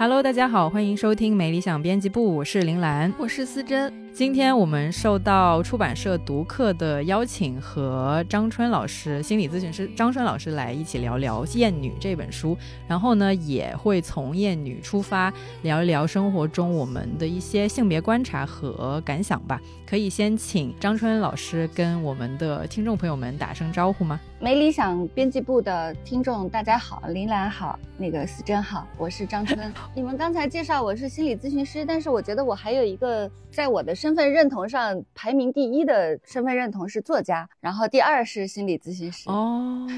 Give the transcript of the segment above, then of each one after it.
Hello，大家好，欢迎收听美理想编辑部，我是林兰。我是思珍，今天我们受到出版社读客的邀请，和张春老师、心理咨询师张春老师来一起聊聊《厌女》这本书。然后呢，也会从厌女出发，聊一聊生活中我们的一些性别观察和感想吧。可以先请张春老师跟我们的听众朋友们打声招呼吗？没理想编辑部的听众，大家好，林兰好，那个思珍好，我是张春。你们刚才介绍我是心理咨询师，但是我觉得我还有一个在我的身份认同上排名第一的身份认同是作家，然后第二是心理咨询师。哦，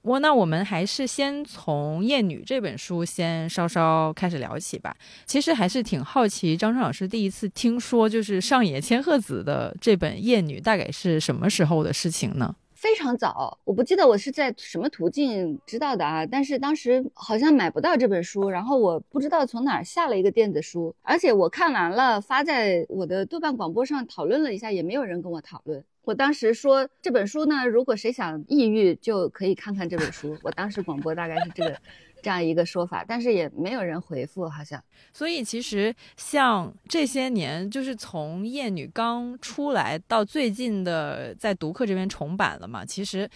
我那我们还是先从《厌女》这本书先稍稍开始聊起吧。其实还是挺好奇，张春老师第一次听说就是上野千鹤子的这本《厌女》，大概是什么时候的事情呢？非常早，我不记得我是在什么途径知道的啊，但是当时好像买不到这本书，然后我不知道从哪儿下了一个电子书，而且我看完了发在我的豆瓣广播上讨论了一下，也没有人跟我讨论。我当时说这本书呢，如果谁想抑郁就可以看看这本书。我当时广播大概是这个这样一个说法，但是也没有人回复，好像。所以其实像这些年，就是从《艳女》刚出来到最近的在读客这边重版了嘛，其实。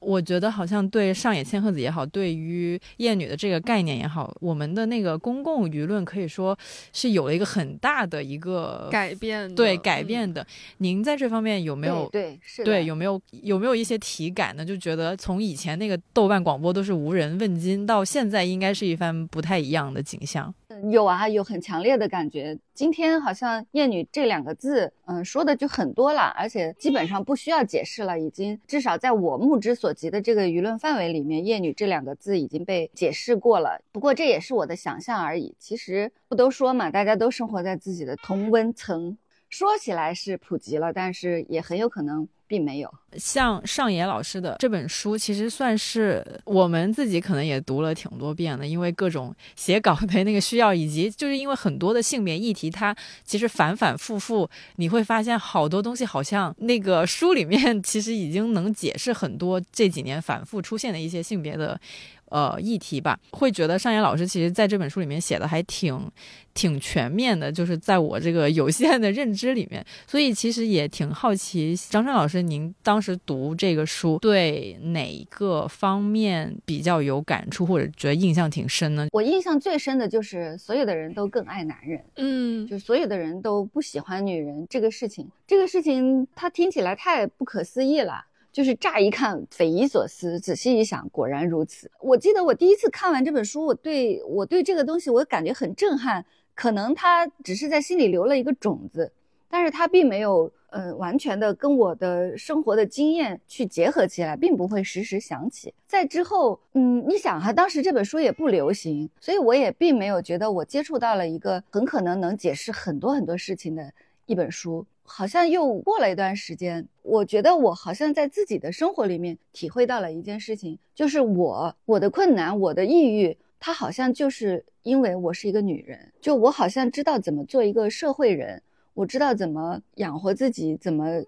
我觉得好像对上野千鹤子也好，对于厌女的这个概念也好，我们的那个公共舆论可以说是有了一个很大的一个改变，对改变的。您在这方面有没有对对是对有没有有没有一些体感呢？就觉得从以前那个豆瓣广播都是无人问津，到现在应该是一番不太一样的景象。有啊，有很强烈的感觉。今天好像“厌女”这两个字，嗯，说的就很多了，而且基本上不需要解释了，已经至少在我目之所及的这个舆论范围里面，“厌女”这两个字已经被解释过了。不过这也是我的想象而已。其实不都说嘛，大家都生活在自己的同温层，说起来是普及了，但是也很有可能并没有。像上野老师的这本书，其实算是我们自己可能也读了挺多遍的，因为各种写稿的那个需要，以及就是因为很多的性别议题，它其实反反复复，你会发现好多东西好像那个书里面 其实已经能解释很多这几年反复出现的一些性别的。呃，议题吧，会觉得上野老师其实在这本书里面写的还挺挺全面的，就是在我这个有限的认知里面，所以其实也挺好奇，张春老师，您当时读这个书，对哪个方面比较有感触，或者觉得印象挺深呢？我印象最深的就是所有的人都更爱男人，嗯，就所有的人都不喜欢女人这个事情，这个事情它听起来太不可思议了。就是乍一看匪夷所思，仔细一想，果然如此。我记得我第一次看完这本书，我对我对这个东西我感觉很震撼。可能它只是在心里留了一个种子，但是它并没有，呃，完全的跟我的生活的经验去结合起来，并不会时时想起。在之后，嗯，你想哈，当时这本书也不流行，所以我也并没有觉得我接触到了一个很可能能解释很多很多事情的一本书。好像又过了一段时间，我觉得我好像在自己的生活里面体会到了一件事情，就是我我的困难，我的抑郁，它好像就是因为我是一个女人，就我好像知道怎么做一个社会人，我知道怎么养活自己，怎么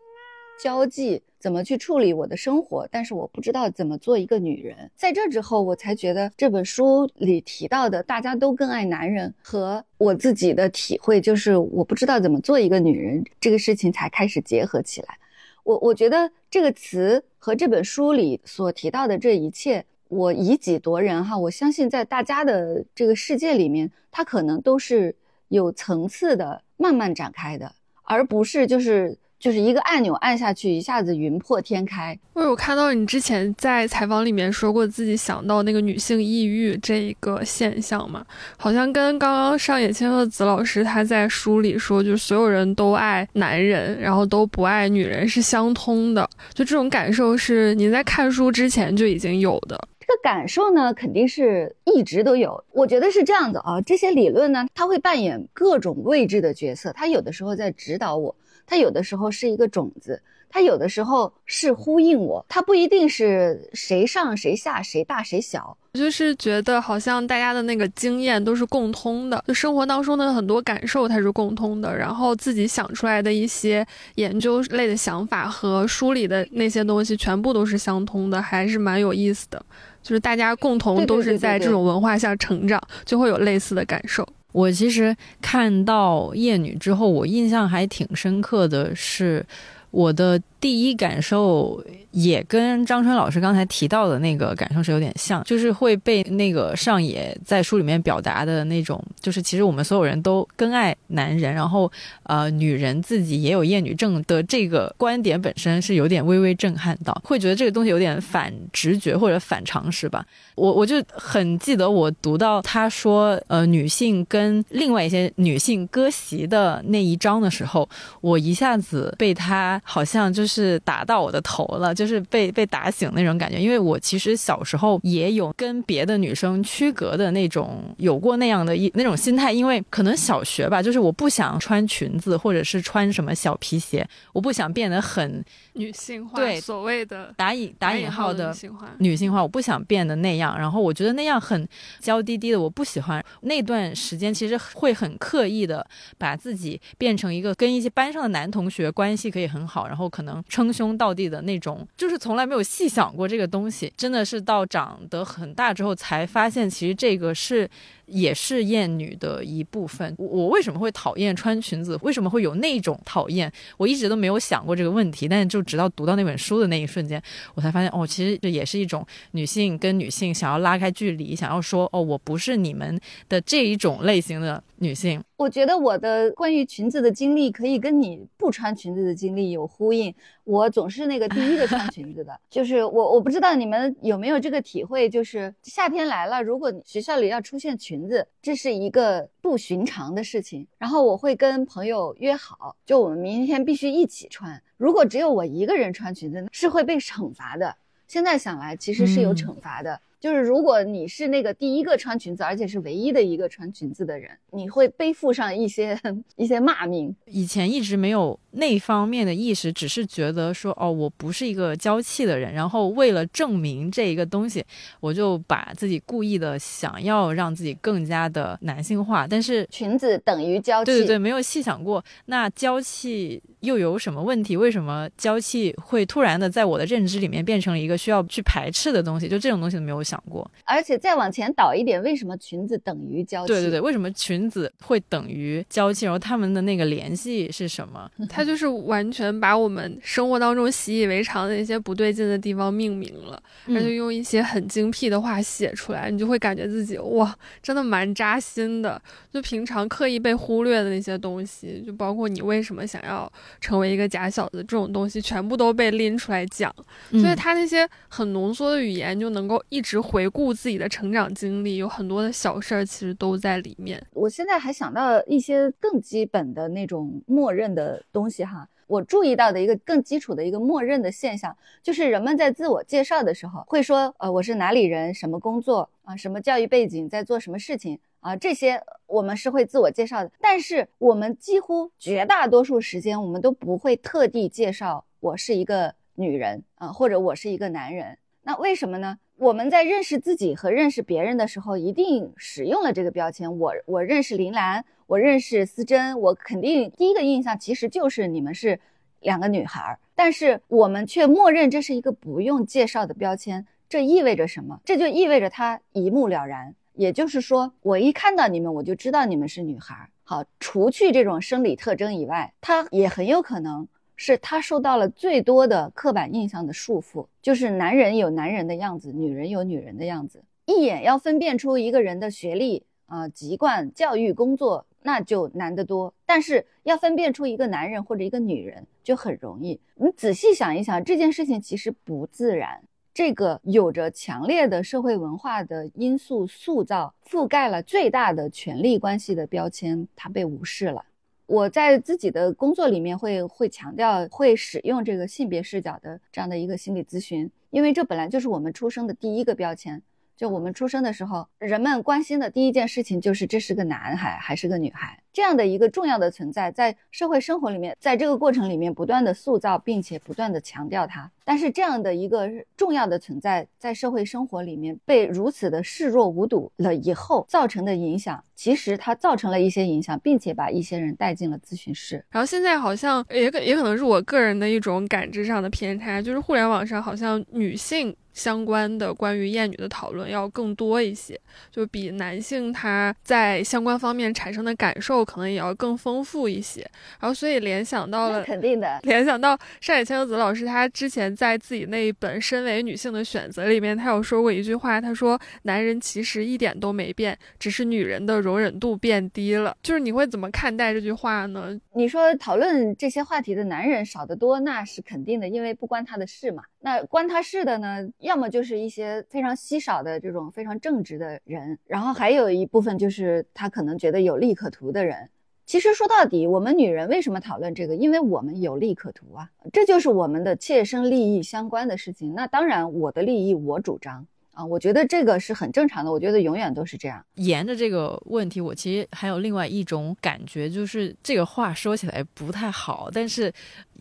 交际，怎么去处理我的生活，但是我不知道怎么做一个女人。在这之后，我才觉得这本书里提到的大家都更爱男人和我自己的体会，就是我不知道怎么做一个女人这个事情才开始结合起来。我我觉得这个词和这本书里所提到的这一切，我以己夺人哈，我相信在大家的这个世界里面，它可能都是有层次的、慢慢展开的，而不是就是。就是一个按钮按下去，一下子云破天开。我有看到你之前在采访里面说过自己想到那个女性抑郁这一个现象嘛，好像跟刚刚上野千鹤子老师他在书里说，就是所有人都爱男人，然后都不爱女人是相通的。就这种感受是您在看书之前就已经有的。这个感受呢，肯定是一直都有。我觉得是这样子啊，这些理论呢，它会扮演各种位置的角色，它有的时候在指导我。它有的时候是一个种子，它有的时候是呼应我，它不一定是谁上谁下，谁大谁小。我就是觉得好像大家的那个经验都是共通的，就生活当中的很多感受它是共通的，然后自己想出来的一些研究类的想法和书里的那些东西全部都是相通的，还是蛮有意思的。就是大家共同都是在这种文化下成长，就会有类似的感受。我其实看到《夜女》之后，我印象还挺深刻的是，我的第一感受也跟张春老师刚才提到的那个感受是有点像，就是会被那个上野在书里面表达的那种，就是其实我们所有人都更爱男人，然后呃，女人自己也有厌女症的这个观点本身是有点微微震撼到，会觉得这个东西有点反直觉或者反常识吧。我我就很记得我读到他说呃女性跟另外一些女性割席的那一章的时候，我一下子被他好像就是打到我的头了，就是被被打醒那种感觉。因为我其实小时候也有跟别的女生区隔的那种，有过那样的一那种心态，因为可能小学吧，就是我不想穿裙子或者是穿什么小皮鞋，我不想变得很女性化，对所谓的打引打引号的女性化，女性化，我不想变得那样，然后我觉得那样很娇滴滴的，我不喜欢。那段时间其实会很刻意的把自己变成一个跟一些班上的男同学关系可以很好，然后可能称兄道弟的那种，就是从来没有细想过这个东西，真的是到长得很大之后才发现，其实这个是。也是厌女的一部分。我为什么会讨厌穿裙子？为什么会有那种讨厌？我一直都没有想过这个问题，但是就直到读到那本书的那一瞬间，我才发现哦，其实这也是一种女性跟女性想要拉开距离，想要说哦，我不是你们的这一种类型的女性。我觉得我的关于裙子的经历可以跟你不穿裙子的经历有呼应。我总是那个第一个穿裙子的，就是我我不知道你们有没有这个体会，就是夏天来了，如果学校里要出现裙子，这是一个不寻常的事情。然后我会跟朋友约好，就我们明天必须一起穿。如果只有我一个人穿裙子，是会被惩罚的。现在想来，其实是有嗯惩罚的。就是如果你是那个第一个穿裙子，而且是唯一的一个穿裙子的人，你会背负上一些一些骂名。以前一直没有那方面的意识，只是觉得说哦，我不是一个娇气的人，然后为了证明这一个东西，我就把自己故意的想要让自己更加的男性化，但是。裙子等于娇气，对对对，没有细想过，那娇气又有什么问题？为什么娇气会突然的在我的认知里面变成了一个需要去排斥的东西？就这种东西都没有想过。而且再往前倒一点，为什么裙子等于娇气？对对对，为什么裙子会等于娇气？然后他们的那个联系是什么？他就是完全把我们生活当中习以为常的一些不对劲的地方命名了，嗯而且用一些很精辟的话写出来，你就会感觉自己哇，真的蛮扎心的。就平常刻意被忽略的那些东西，就包括你为什么想要成为一个假小子这种东西，全部都被拎出来讲。所以嗯他那些很浓缩的语言，就能够一直回顾自己的成长经历，有很多的小事儿其实都在里面。我现在还想到一些更基本的那种默认的东西哈。我注意到的一个更基础的一个默认的现象，就是人们在自我介绍的时候会说，呃，我是哪里人，什么工作啊，什么教育背景，在做什么事情啊，这些我们是会自我介绍的。但是我们几乎绝大多数时间，我们都不会特地介绍我是一个女人啊，或者我是一个男人。那为什么呢？我们在认识自己和认识别人的时候，一定使用了这个标签。我我认识林兰，我认识思珍，我肯定第一个印象其实就是你们是两个女孩儿，但是我们却默认这是一个不用介绍的标签。这意味着什么？这就意味着它一目了然。也就是说，我一看到你们，我就知道你们是女孩儿。好，除去这种生理特征以外，它也很有可能是他受到了最多的刻板印象的束缚，就是男人有男人的样子，女人有女人的样子。一眼要分辨出一个人的学历啊、籍贯、教育、工作，那就难得多。但是要分辨出一个男人或者一个女人就很容易。你仔细想一想，这件事情其实不自然。这个有着强烈的社会文化的因素塑造，覆盖了最大的权力关系的标签，它被无视了。我在自己的工作里面会会强调，会使用这个性别视角的这样的一个心理咨询，因为这本来就是我们出生的第一个标签，就我们出生的时候，人们关心的第一件事情就是这是个男孩还是个女孩，这样的一个重要的存在，在社会生活里面，在这个过程里面不断的塑造，并且不断的强调它。但是这样的一个重要的存在，在社会生活里面被如此的视若无睹了以后，造成的影响，其实它造成了一些影响，并且把一些人带进了咨询室。然后现在好像也可也可能是我个人的一种感知上的偏差，就是互联网上好像女性。相关的关于厌女的讨论要更多一些，就比男性他在相关方面产生的感受可能也要更丰富一些。然后，所以联想到了，肯定的，联想到上野千鹤子老师，他之前在自己那一本《身为女性的选择》里面，他有说过一句话，他说：“男人其实一点都没变，只是女人的容忍度变低了。”就是你会怎么看待这句话呢？你说讨论这些话题的男人少得多，那是肯定的，因为不关他的事嘛。那关他事的呢？要么就是一些非常稀少的这种非常正直的人，然后还有一部分就是他可能觉得有利可图的人。其实说到底，我们女人为什么讨论这个？因为我们有利可图啊，这就是我们的切身利益相关的事情。那当然，我的利益我主张。啊，我觉得这个是很正常的。我觉得永远都是这样。沿着这个问题，我其实还有另外一种感觉，就是这个话说起来不太好，但是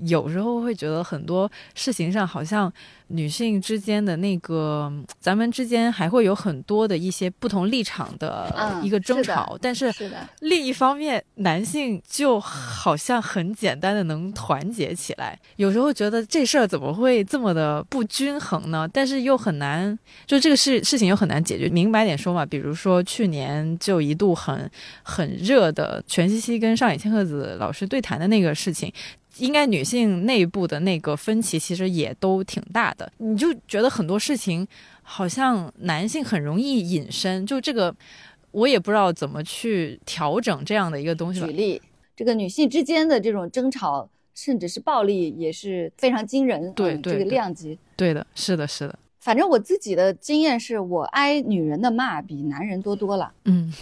有时候会觉得很多事情上好像。女性之间的那个，咱们之间还会有很多的一些不同立场的一个争吵，但是另一方面，男性就好像很简单的能团结起来。有时候觉得这事儿怎么会这么的不均衡呢？但是又很难，就这个事事情又很难解决。明白点说嘛，比如说去年就一度很很热的全西西跟上野千鹤子老师对谈的那个事情。应该女性内部的那个分歧其实也都挺大的，你就觉得很多事情好像男性很容易隐身，就这个我也不知道怎么去调整这样的一个东西。举例，这个女性之间的这种争吵，甚至是暴力也是非常惊人，对对，这个量级，对的，是的，是的。反正我自己的经验是我挨女人的骂比男人多多了，嗯，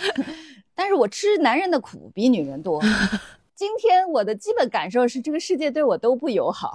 但是我吃男人的苦比女人多。今天我的基本感受是，这个世界对我都不友好。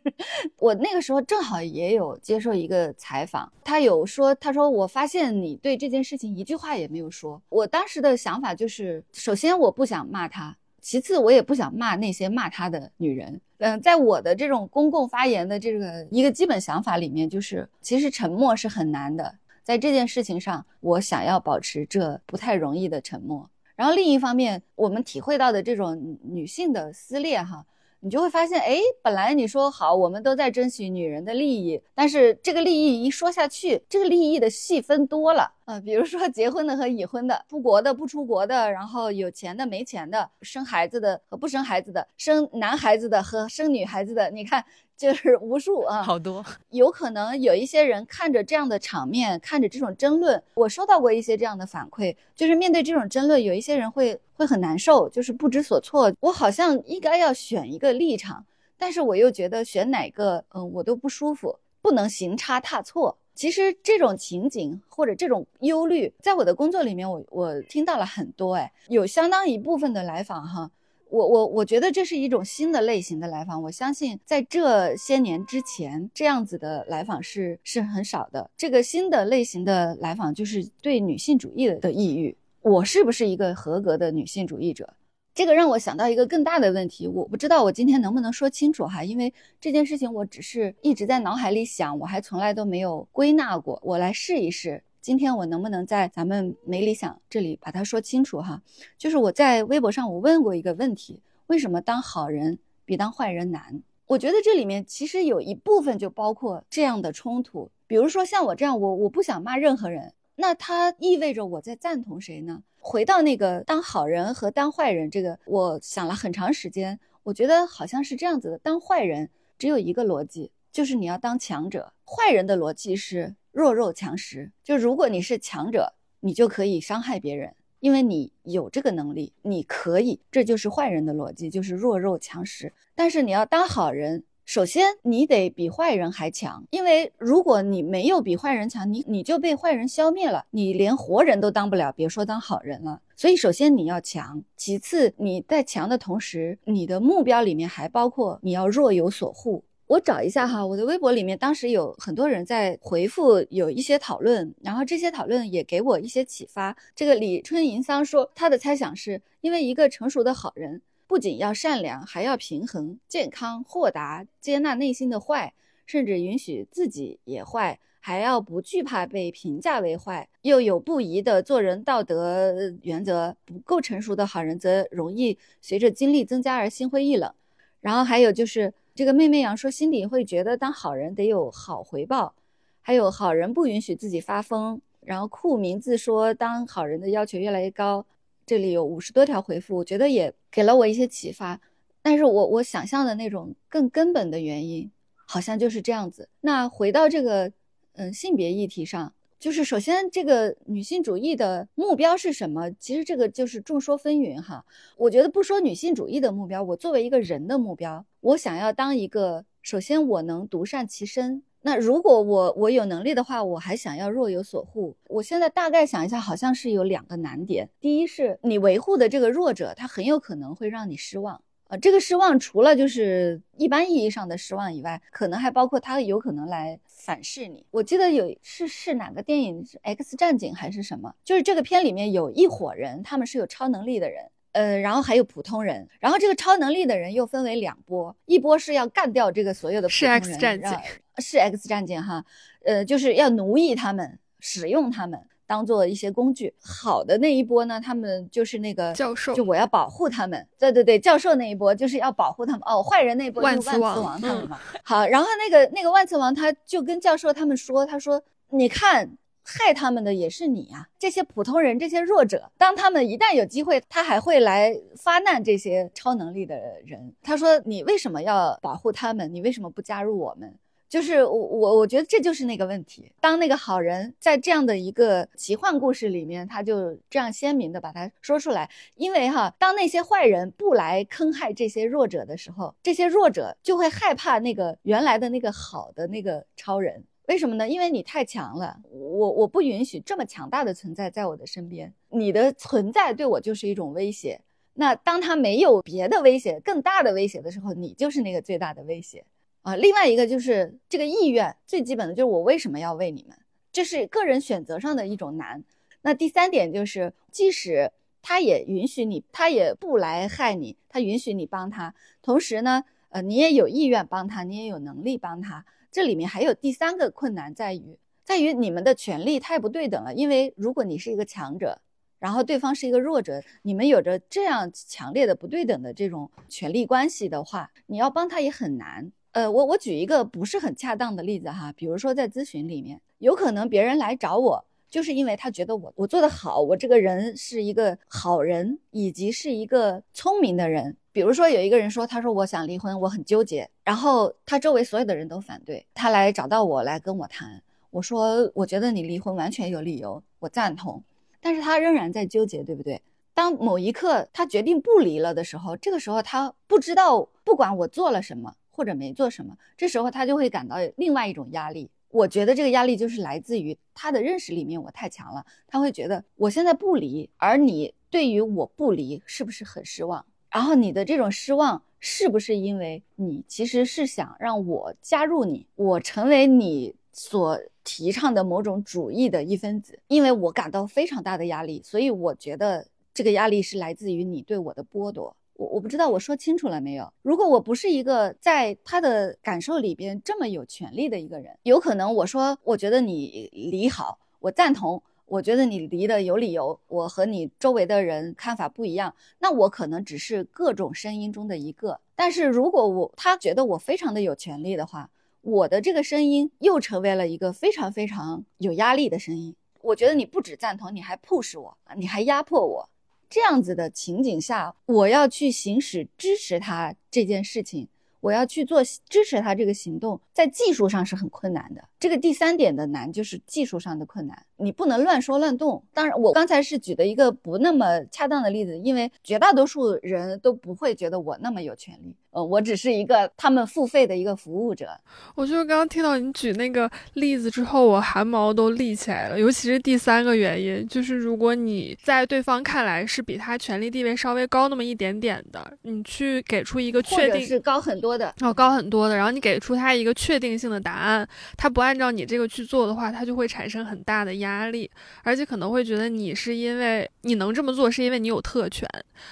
我那个时候正好也有接受一个采访，他有说，他说我发现你对这件事情一句话也没有说。我当时的想法就是，首先我不想骂他，其次我也不想骂那些骂他的女人。嗯，在我的这种公共发言的这个一个基本想法里面，就是其实沉默是很难的，在这件事情上，我想要保持这不太容易的沉默。然后另一方面，我们体会到的这种女性的撕裂，哈，你就会发现，哎，本来你说好，我们都在争取女人的利益，但是这个利益一说下去，这个利益的细分多了呃，比如说结婚的和已婚的，出国的不出国的，然后有钱的没钱的，生孩子的和不生孩子的，生男孩子的和生女孩子的，你看。就是无数啊，好多，有可能有一些人看着这样的场面，看着这种争论，我收到过一些这样的反馈，就是面对这种争论，有一些人会会很难受，就是不知所措。我好像应该要选一个立场，但是我又觉得选哪个，嗯，我都不舒服，不能行差踏错。其实这种情景或者这种忧虑，在我的工作里面，我我听到了很多，哎，有相当一部分的来访哈。我我我觉得这是一种新的类型的来访，我相信在这些年之前，这样子的来访是是很少的。这个新的类型的来访就是对女性主义的抑郁，我是不是一个合格的女性主义者？这个让我想到一个更大的问题，我不知道我今天能不能说清楚哈，因为这件事情我只是一直在脑海里想，我还从来都没有归纳过，我来试一试。今天我能不能在咱们没理想这里把它说清楚哈？就是我在微博上我问过一个问题：为什么当好人比当坏人难？我觉得这里面其实有一部分就包括这样的冲突。比如说像我这样，我我不想骂任何人，那它意味着我在赞同谁呢？回到那个当好人和当坏人这个，我想了很长时间，我觉得好像是这样子的：当坏人只有一个逻辑，就是你要当强者；坏人的逻辑是。弱肉强食，就如果你是强者，你就可以伤害别人，因为你有这个能力，你可以，这就是坏人的逻辑，就是弱肉强食。但是你要当好人，首先你得比坏人还强，因为如果你没有比坏人强，你你就被坏人消灭了，你连活人都当不了，别说当好人了。所以首先你要强，其次你在强的同时，你的目标里面还包括你要若有所护。我找一下哈，我的微博里面当时有很多人在回复，有一些讨论，然后这些讨论也给我一些启发。这个李春银桑说，他的猜想是因为一个成熟的好人不仅要善良，还要平衡、健康、豁达，接纳内心的坏，甚至允许自己也坏。还要不惧怕被评价为坏，又有不疑的做人道德原则。不够成熟的好人则容易随着经历增加而心灰意冷。然后还有就是这个妹妹羊说，心里会觉得当好人得有好回报。还有好人不允许自己发疯。然后酷名字说，当好人的要求越来越高。这里有五十多条回复，我觉得也给了我一些启发。但是我我想象的那种更根本的原因，好像就是这样子。那回到这个。嗯，性别议题上，就是首先这个女性主义的目标是什么？其实这个就是众说纷纭哈。我觉得不说女性主义的目标，我作为一个人的目标，我想要当一个，首先我能独善其身。那如果我我有能力的话，我还想要若有所护。我现在大概想一下，好像是有两个难点。第一是你维护的这个弱者，他很有可能会让你失望。呃，这个失望除了就是一般意义上的失望以外，可能还包括他有可能来反噬你。我记得有是是哪个电影是 X 战警还是什么？就是这个片里面有一伙人，他们是有超能力的人，呃，然后还有普通人，然后这个超能力的人又分为两波，一波是要干掉这个所有的是 X 战警，是 X 战警哈，呃，就是要奴役他们，使用他们。当做一些工具，好的那一波呢，他们就是那个教授，就我要保护他们。对对对，教授那一波就是要保护他们。哦，坏人那一波万磁王他们嘛。好，然后那个那个万磁王他就跟教授他们说，他说你看害他们的也是你啊，这些普通人，这些弱者，当他们一旦有机会，他还会来发难这些超能力的人。他说你为什么要保护他们？你为什么不加入我们？就是我我我觉得这就是那个问题。当那个好人在这样的一个奇幻故事里面，他就这样鲜明的把它说出来。因为哈，当那些坏人不来坑害这些弱者的时候，这些弱者就会害怕那个原来的那个好的那个超人。为什么呢？因为你太强了，我我不允许这么强大的存在在我的身边。你的存在对我就是一种威胁。那当他没有别的威胁、更大的威胁的时候，你就是那个最大的威胁。啊，另外一个就是这个意愿，最基本的就是我为什么要为你们，这是个人选择上的一种难。那第三点就是，即使他也允许你，他也不来害你，他允许你帮他，同时呢，呃，你也有意愿帮他，你也有能力帮他。这里面还有第三个困难在于，在于你们的权利太不对等了。因为如果你是一个强者，然后对方是一个弱者，你们有着这样强烈的不对等的这种权利关系的话，你要帮他也很难。呃，我我举一个不是很恰当的例子哈，比如说在咨询里面，有可能别人来找我，就是因为他觉得我我做的好，我这个人是一个好人，以及是一个聪明的人。比如说有一个人说，他说我想离婚，我很纠结，然后他周围所有的人都反对，他来找到我来跟我谈，我说我觉得你离婚完全有理由，我赞同，但是他仍然在纠结，对不对？当某一刻他决定不离了的时候，这个时候他不知道，不管我做了什么。或者没做什么，这时候他就会感到另外一种压力。我觉得这个压力就是来自于他的认识里面我太强了，他会觉得我现在不离，而你对于我不离是不是很失望？然后你的这种失望是不是因为你其实是想让我加入你，我成为你所提倡的某种主义的一分子？因为我感到非常大的压力，所以我觉得这个压力是来自于你对我的剥夺。我我不知道我说清楚了没有？如果我不是一个在他的感受里边这么有权利的一个人，有可能我说我觉得你离好，我赞同，我觉得你离的有理由，我和你周围的人看法不一样，那我可能只是各种声音中的一个。但是如果我他觉得我非常的有权利的话，我的这个声音又成为了一个非常非常有压力的声音。我觉得你不止赞同，你还 push 我，你还压迫我。这样子的情景下，我要去行使支持他这件事情，我要去做支持他这个行动，在技术上是很困难的。这个第三点的难就是技术上的困难，你不能乱说乱动。当然，我刚才是举的一个不那么恰当的例子，因为绝大多数人都不会觉得我那么有权利。呃，我只是一个他们付费的一个服务者。我就是刚刚听到你举那个例子之后，我汗毛都立起来了。尤其是第三个原因，就是如果你在对方看来是比他权力地位稍微高那么一点点的，你去给出一个确定是高很多的，哦，高很多的，然后你给出他一个确定性的答案，他不按照你这个去做的话，他就会产生很大的压力，而且可能会觉得你是因为你能这么做，是因为你有特权，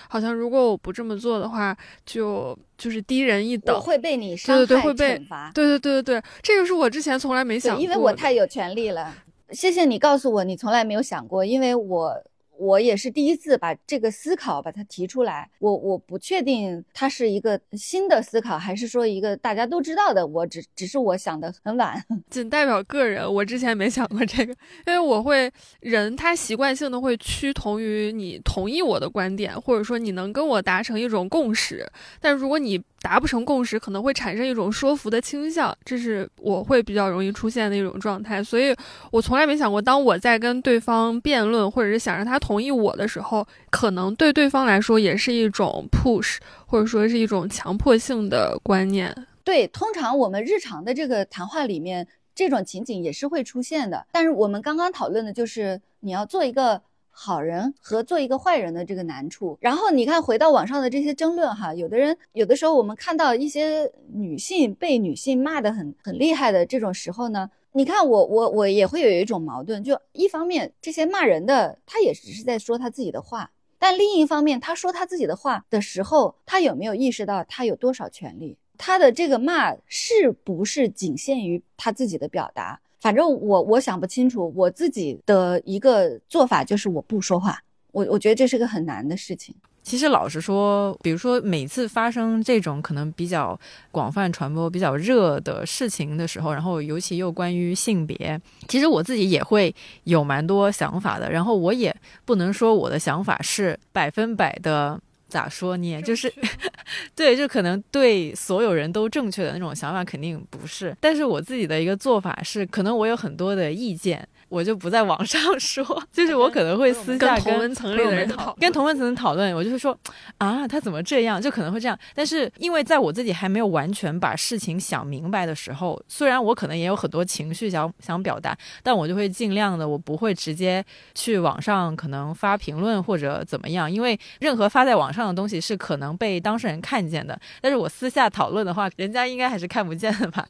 好像如果我不这么做的话，就就是低人一等我。会被你伤害对对会被惩罚。对对对对对，这个是我之前从来没想，过，因为我太有权利了。谢谢你告诉我，你从来没有想过，因为我我也是第一次把这个思考把它提出来。我我不确定它是一个新的思考，还是说一个大家都知道的。我只只是我想的很晚。仅代表个人，我之前没想过这个，因为我会人他习惯性的会趋同于你同意我的观点，或者说你能跟我达成一种共识。但如果你达不成共识，可能会产生一种说服的倾向，这是我会比较容易出现的一种状态。所以我从来没想过，当我在跟对方辩论，或者是想让他同意我的时候，可能对对方来说也是一种 push，或者说是一种强迫性的观念。对，通常我们日常的这个谈话里面，这种情景也是会出现的。但是我们刚刚讨论的就是你要做一个好人和做一个坏人的这个难处。然后你看，回到网上的这些争论哈，有的人有的时候我们看到一些女性被女性骂得很很厉害的这种时候呢。你看我我我也会有一种矛盾，就一方面这些骂人的他也只是在说他自己的话，但另一方面他说他自己的话的时候，他有没有意识到他有多少权利？他的这个骂是不是仅限于他自己的表达？反正我我想不清楚，我自己的一个做法就是我不说话。我我觉得这是个很难的事情。其实老实说，比如说每次发生这种可能比较广泛传播、比较热的事情的时候，然后尤其又关于性别，其实我自己也会有蛮多想法的。然后我也不能说我的想法是百分百的。咋说呢？就是，对，就可能对所有人都正确的那种想法肯定不是。但是我自己的一个做法是，可能我有很多的意见，我就不在网上 说，就是我可能会私下跟同文层里的人讨跟同文层讨论，我就会说啊，他怎么这样，就可能会这样。但是因为在我自己还没有完全把事情想明白的时候，虽然我可能也有很多情绪想想表达，但我就会尽量的，我不会直接去网上可能发评论或者怎么样，因为任何发在网上的东西是可能被当事人看见的。但是我私下讨论的话，人家应该还是看不见的吧？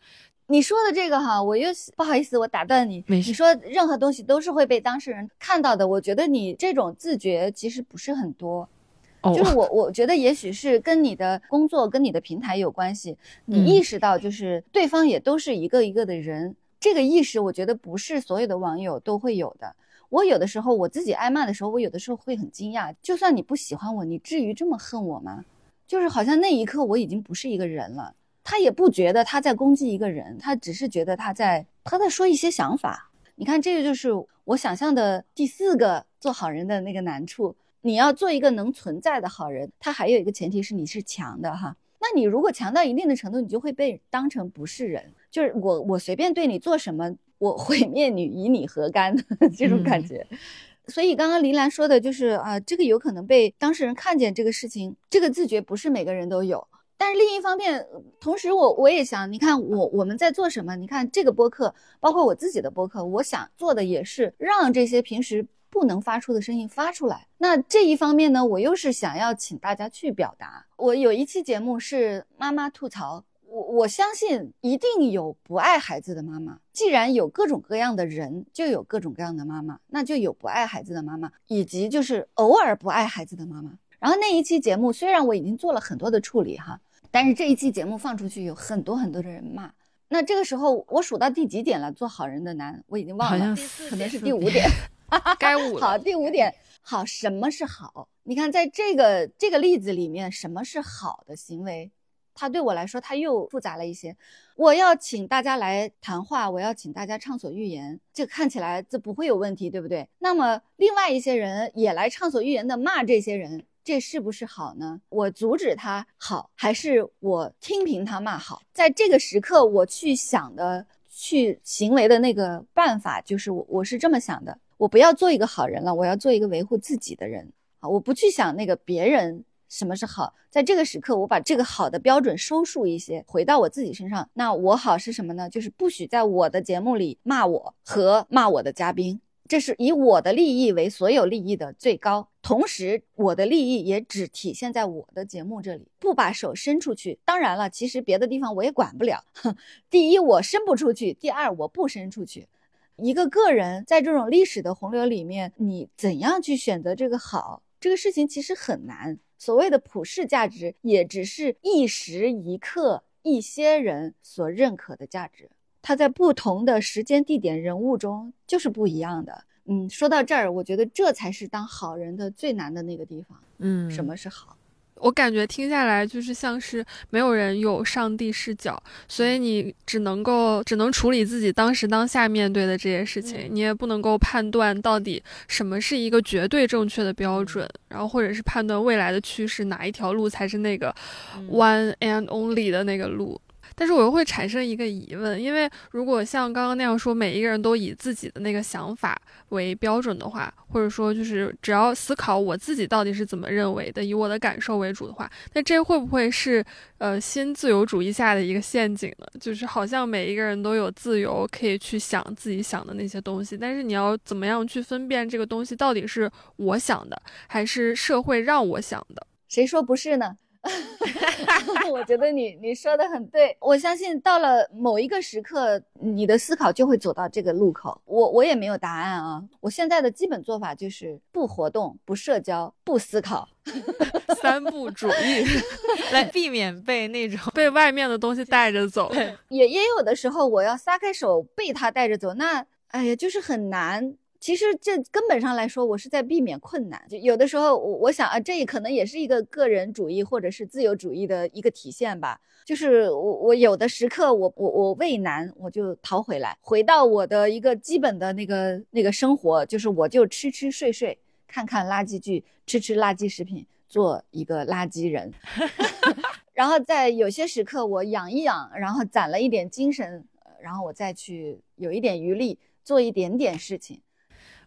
你说的这个哈，我又不好意思，我打断你。没事你说任何东西都是会被当事人看到的，我觉得你这种自觉其实不是很多。哦，就是我，我觉得也许是跟你的工作、跟你的平台有关系。你嗯意识到，就是对方也都是一个一个的人，这个意识，我觉得不是所有的网友都会有的。我有的时候我自己挨骂的时候，我有的时候会很惊讶，就算你不喜欢我，你至于这么恨我吗？就是好像那一刻我已经不是一个人了。他也不觉得他在攻击一个人，他只是觉得他在他在说一些想法。你看，这个就是我想象的第四个做好人的那个难处。你要做一个能存在的好人，他还有一个前提是你是强的哈。那你如果强到一定的程度，你就会被当成不是人，就是我我随便对你做什么，我毁灭你与你何干 这种感觉。所以刚刚林兰说的就是啊，这个有可能被当事人看见这个事情，这个自觉不是每个人都有。但是另一方面，同时我我也想，你看我我们在做什么？你看这个播客，包括我自己的播客，我想做的也是让这些平时不能发出的声音发出来。那这一方面呢，我又是想要请大家去表达。我有一期节目是妈妈吐槽，我我相信一定有不爱孩子的妈妈。既然有各种各样的人，就有各种各样的妈妈，那就有不爱孩子的妈妈，以及就是偶尔不爱孩子的妈妈。然后那一期节目，虽然我已经做了很多的处理哈，但是这一期节目放出去有很多很多的人骂。那这个时候我数到第几点了？做好人的难，我已经忘了，好像可能是第五点。该五了。好，第五点，好，什么是好？你看，在这个这个例子里面，什么是好的行为？它对我来说，它又复杂了一些。我要请大家来谈话，我要请大家畅所欲言，这看起来这不会有问题，对不对？那么另外一些人也来畅所欲言的骂这些人，这是不是好呢？我阻止他好，还是我听凭他骂好？在这个时刻，我去想的、去行为的那个办法，就是我我是这么想的：我不要做一个好人了，我要做一个维护自己的人啊！我不去想那个别人什么是好？在这个时刻，我把这个好的标准收束一些，回到我自己身上。那我好是什么呢？就是不许在我的节目里骂我和骂我的嘉宾，这是以我的利益为所有利益的最高。同时，我的利益也只体现在我的节目这里，不把手伸出去。当然了，其实别的地方我也管不了。第一，我伸不出去；第二，我不伸出去。一个个人在这种历史的洪流里面，你怎样去选择这个好？这个事情其实很难。所谓的普世价值，也只是一时一刻一些人所认可的价值，它在不同的时间、地点、人物中就是不一样的。嗯，说到这儿，我觉得这才是当好人的最难的那个地方。嗯，什么是好？我感觉听下来就是像是没有人有上帝视角，所以你只能够只能处理自己当时当下面对的这些事情，你也不能够判断到底什么是一个绝对正确的标准，然后或者是判断未来的趋势哪一条路才是那个 one and only 的那个路。但是我又会产生一个疑问，因为如果像刚刚那样说，每一个人都以自己的那个想法为标准的话，或者说就是只要思考我自己到底是怎么认为的，以我的感受为主的话，那这会不会是呃新自由主义下的一个陷阱呢？就是好像每一个人都有自由可以去想自己想的那些东西，但是你要怎么样去分辨这个东西到底是我想的，还是社会让我想的？谁说不是呢？我觉得你你说的很对，我相信到了某一个时刻，你的思考就会走到这个路口。我我也没有答案啊，我现在的基本做法就是不活动、不社交、不思考，三不主义，来避免被那种被外面的东西带着走。也也有的时候，我要撒开手被他带着走，那哎呀，就是很难。其实这根本上来说，我是在避免困难。就有的时候，我我想啊，这也可能也是一个个人主义或者是自由主义的一个体现吧。就是我我有的时刻，我我我畏难，我就逃回来，回到我的一个基本的那个那个生活，就是我就吃吃睡睡，看看垃圾剧，吃吃垃圾食品，做一个垃圾人。然后在有些时刻，我养一养，然后攒了一点精神，然后我再去有一点余力，做一点点事情。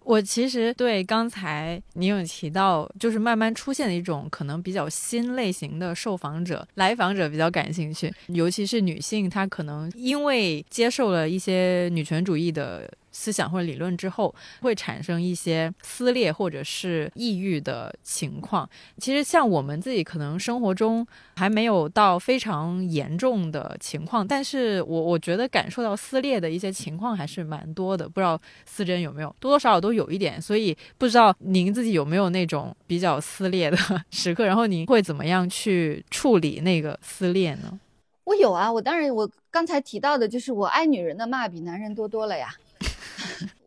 我其实对刚才你有提到，就是慢慢出现的一种可能比较新类型的受访者、来访者比较感兴趣，尤其是女性，她可能因为接受了一些女权主义的。思想或者理论之后，会产生一些撕裂或者是抑郁的情况。其实像我们自己可能生活中还没有到非常严重的情况，但是我我觉得感受到撕裂的一些情况还是蛮多的。不知道思珍有没有，多多少少都有一点。所以不知道您自己有没有那种比较撕裂的 时刻，然后您会怎么样去处理那个撕裂呢？我有啊，我当然我刚才提到的就是我爱女人的骂比男人多多了呀。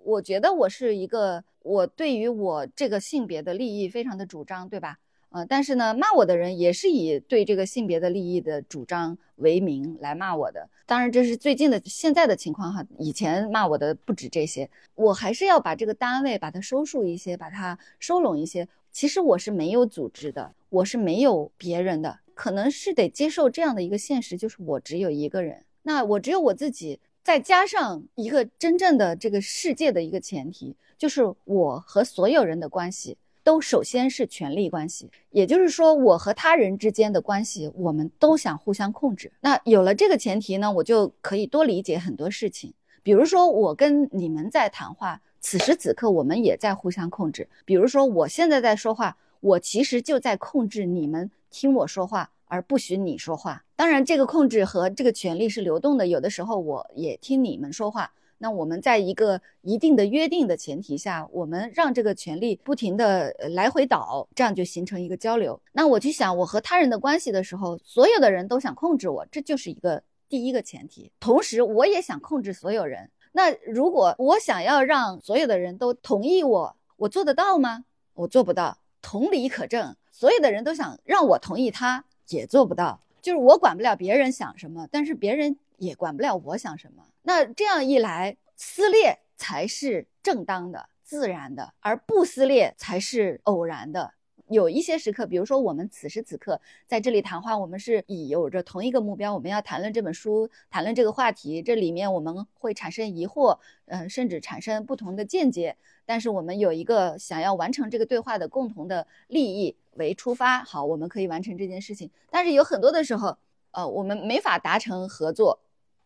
我觉得我是一个，我对于我这个性别的利益非常的主张，对吧？呃，但是呢，骂我的人也是以对这个性别的利益的主张为名来骂我的。当然，这是最近的现在的情况哈，以前骂我的不止这些。我还是要把这个单位把它收束一些，把它收拢一些。其实我是没有组织的，我是没有别人的，可能是得接受这样的一个现实，就是我只有一个人，那我只有我自己。再加上一个真正的这个世界的一个前提，就是我和所有人的关系都首先是权力关系，也就是说，我和他人之间的关系，我们都想互相控制。那有了这个前提呢，我就可以多理解很多事情。比如说，我跟你们在谈话，此时此刻我们也在互相控制。比如说，我现在在说话，我其实就在控制你们听我说话。而不许你说话。当然，这个控制和这个权利是流动的。有的时候我也听你们说话。那我们在一个一定的约定的前提下，我们让这个权利不停的来回倒，这样就形成一个交流。那我去想，我和他人的关系的时候，所有的人都想控制我，这就是一个第一个前提。同时，我也想控制所有人。那如果我想要让所有的人都同意我，我做得到吗？我做不到。同理可证，所有的人都想让我同意他。也做不到，就是我管不了别人想什么，但是别人也管不了我想什么。那这样一来，撕裂才是正当的、自然的，而不撕裂才是偶然的。有一些时刻，比如说我们此时此刻在这里谈话，我们是以有着同一个目标，我们要谈论这本书，谈论这个话题。这里面我们会产生疑惑，嗯，甚至产生不同的见解。但是我们有一个想要完成这个对话的共同的利益，为出发，好，我们可以完成这件事情。但是有很多的时候，呃，我们没法达成合作，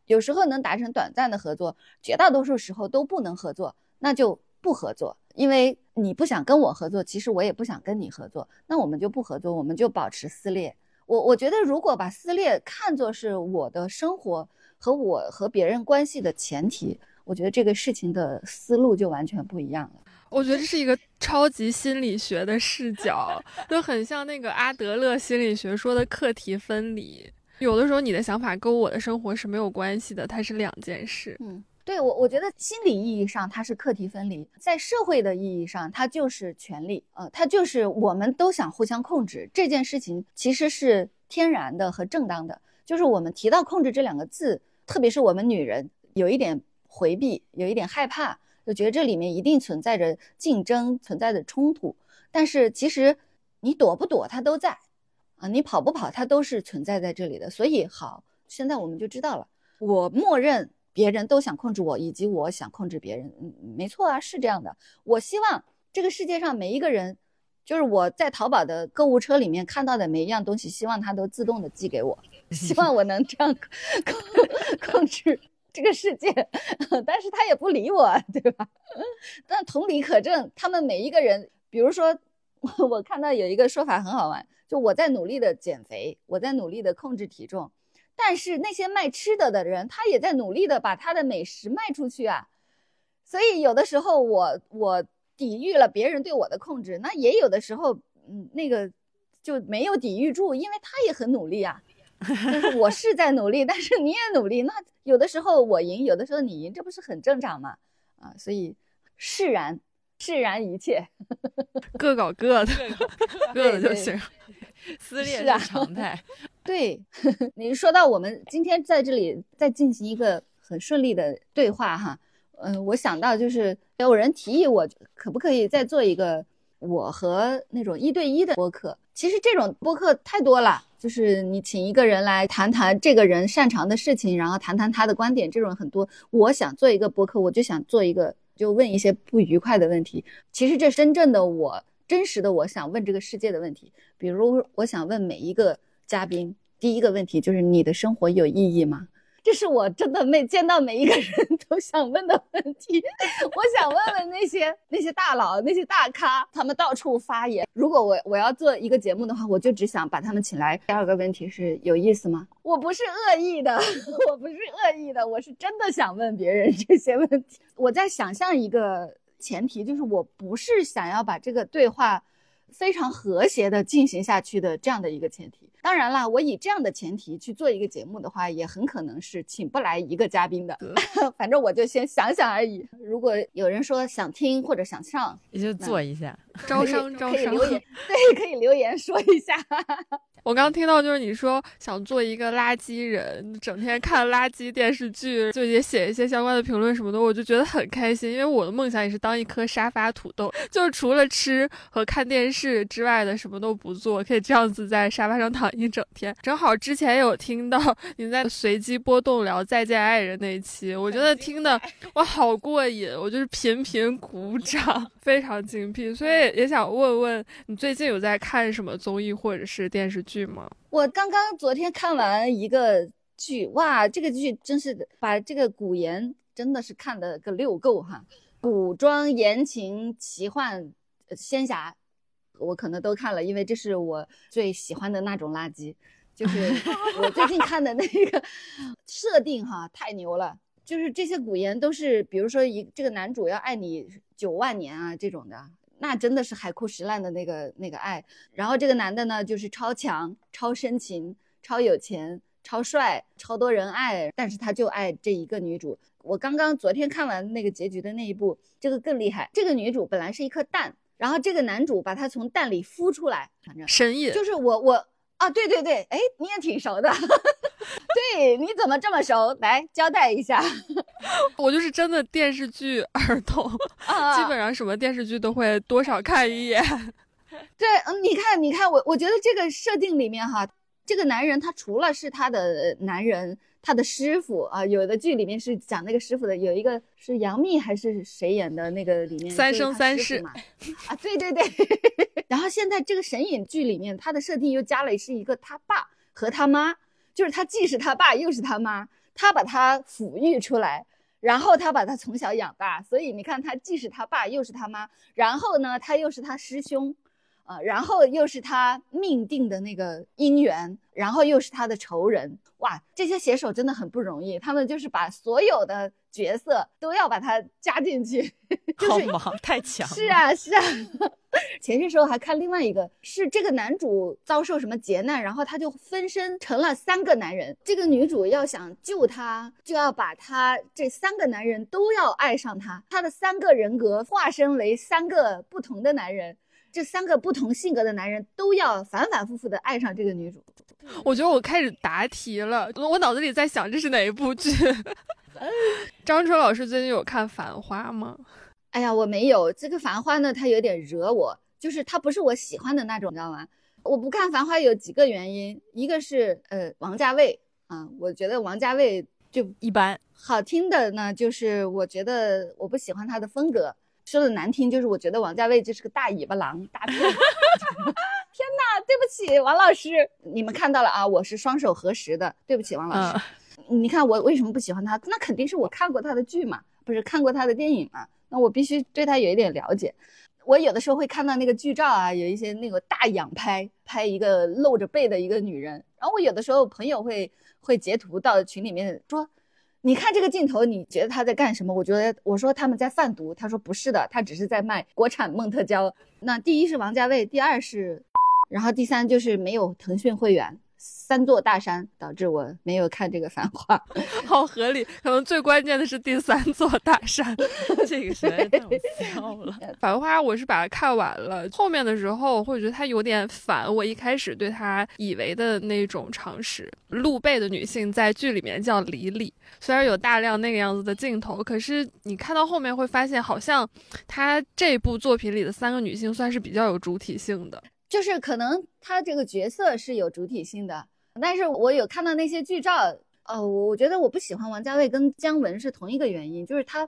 有时候能达成短暂的合作，绝大多数时候都不能合作，那就不合作。因为你不想跟我合作，其实我也不想跟你合作，那我们就不合作，我们就保持撕裂。我我觉得，如果把撕裂看作是我的生活和我和别人关系的前提，我觉得这个事情的思路就完全不一样了。我觉得这是一个超级心理学的视角，就很像那个阿德勒心理学说的课题分离。有的时候你的想法跟我的生活是没有关系的，它是两件事。嗯，对我我觉得心理意义上它是课题分离，在社会的意义上它就是权利，呃，它就是我们都想互相控制这件事情，其实是天然的和正当的。就是我们提到控制这两个字，特别是我们女人有一点回避，有一点害怕。就觉得这里面一定存在着竞争，存在着冲突，但是其实你躲不躲，它都在啊；你跑不跑，它都是存在在这里的。所以好，现在我们就知道了。我默认别人都想控制我，以及我想控制别人。嗯，没错啊，是这样的。我希望这个世界上每一个人，就是我在淘宝的购物车里面看到的每一样东西，希望它都自动的寄给我，希望我能这样控控制。这个世界，但是他也不理我，对吧？但同理可证，他们每一个人，比如说，我看到有一个说法很好玩，就我在努力的减肥，我在努力的控制体重，但是那些卖吃的的人，他也在努力的把他的美食卖出去啊。所以有的时候我我抵御了别人对我的控制，那也有的时候，嗯，那个就没有抵御住，因为他也很努力啊。就是我是在努力，但是你也努力，那有的时候我赢，有的时候你赢，这不是很正常吗？啊，所以释然，释然一切，各搞各的，各的就行，撕裂是常态。对，你说到我们今天在这里在进行一个很顺利的对话哈，嗯，我想到就是有人提议我可不可以再做一个我和那种一对一的播客，其实这种播客太多了。就是你请一个人来谈谈这个人擅长的事情，然后谈谈他的观点，这种很多。我想做一个播客，我就想做一个，就问一些不愉快的问题。其实这真正的我，真实的我想问这个世界的问题。比如我想问每一个嘉宾，第一个问题就是你的生活有意义吗？这是我真的没见到每一个人都想问的问题。我想问问那些那些大佬、那些大咖，他们到处发言。如果我我要做一个节目的话，我就只想把他们请来。第二个问题是有意思吗？我不是恶意的，我不是恶意的，我是真的想问别人这些问题。我在想象一个前提，就是我不是想要把这个对话。非常和谐的进行下去的这样的一个前提，当然了，我以这样的前提去做一个节目的话，也很可能是请不来一个嘉宾的。反正我就先想想而已。如果有人说想听或者想上，也就做一下，招商招商，留言 对，可以留言说一下。我刚听到就是你说想做一个垃圾人，整天看垃圾电视剧，就也写一些相关的评论什么的，我就觉得很开心。因为我的梦想也是当一颗沙发土豆，就是除了吃和看电视之外的什么都不做，可以这样子在沙发上躺一整天。正好之前有听到你在随机波动聊再见爱人那一期，我觉得听的我好过瘾，我就是频频鼓掌，非常精辟。所以也想问问你最近有在看什么综艺或者是电视剧？吗？我刚刚昨天看完一个剧，哇，这个剧真是把这个古言真的是看的个溜够哈！古装言情奇幻仙侠，我可能都看了，因为这是我最喜欢的那种垃圾。就 是我最近看的那个设定哈，太牛了！就是这些古言都是，比如说一这个男主要爱你九万年啊这种的。那真的是海枯石烂的那个那个爱，然后这个男的呢，就是超强、超深情、超有钱、超帅、超多人爱，但是他就爱这一个女主。我刚刚昨天看完那个结局的那一部，这个更厉害。这个女主本来是一颗蛋，然后这个男主把他从蛋里孵出来，反正神隐就是我我。啊，对对对，哎，你也挺熟的，对，你怎么这么熟？来交代一下。我就是真的电视剧儿童，基本上什么电视剧都会多少看一眼。对，嗯，你看，你看，我我觉得这个设定里面哈，这个男人他除了是他的男人，他的师傅啊，有的剧里面是讲那个师傅的，有一个是杨幂还是谁演的那个里面三生三世嘛啊，对对对。然后现在这个神隐剧里面，他的设定又加了是一个他爸和他妈，就是他既是他爸又是他妈，他把他抚育出来。然后他把他从小养大，所以你看，他既是他爸，又是他妈，然后呢，他又是他师兄，啊，然后又是他命定的那个姻缘，然后又是他的仇人，哇，这些写手真的很不容易，他们就是把所有的角色都要把它加进去，就是好忙，太强了。是，啊，是啊。前些时候还看另外一个，是这个男主遭受什么劫难，然后他就分身成了三个男人。这个女主要想救他，就要把他这三个男人都要爱上他，他的三个人格化身为三个不同的男人，这三个不同性格的男人都要反反复复的爱上这个女主。我觉得我开始答题了，我脑子里在想这是哪一部剧。张春老师最近有看《繁花》吗？哎呀，我没有这个《繁花》呢，它有点惹我，就是它不是我喜欢的那种，你知道吗？我不看《繁花》有几个原因，一个是呃王家卫啊，我觉得王家卫就一般。好听的呢，就是我觉得我不喜欢他的风格，说的难听就是我觉得王家卫就是个大尾巴狼，大屁股。天哪，对不起，王老师，你们看到了啊，我是双手合十的，对不起，王老师。你看我为什么不喜欢他？那肯定是我看过他的剧嘛，不是看过他的电影嘛，那我必须对他有一点了解。我有的时候会看到那个剧照啊，有一些那个大仰拍，拍一个露着背的一个女人，然后我有的时候朋友会会截图到群里面说，你看这个镜头，你觉得他在干什么？我觉得我说他们在贩毒，他说不是的，他只是在卖国产梦特娇。那第一是王家卫，第二是，然后第三就是没有腾讯会员。三座大山导致我没有看这个《繁花》，好合理。可能最关键的是第三座大山，这个实在太好笑了。《繁花》我是把它看完了，后面的时候我会觉得它有点反我一开始对它以为的那种常识。露背的女性在剧里面叫李李，虽然有大量那个样子的镜头，可是你看到后面会发现，好像她这部作品里的三个女性算是比较有主体性的。就是可能他这个角色是有主体性的，但是我有看到那些剧照，呃，我觉得我不喜欢王家卫跟姜文是同一个原因，就是他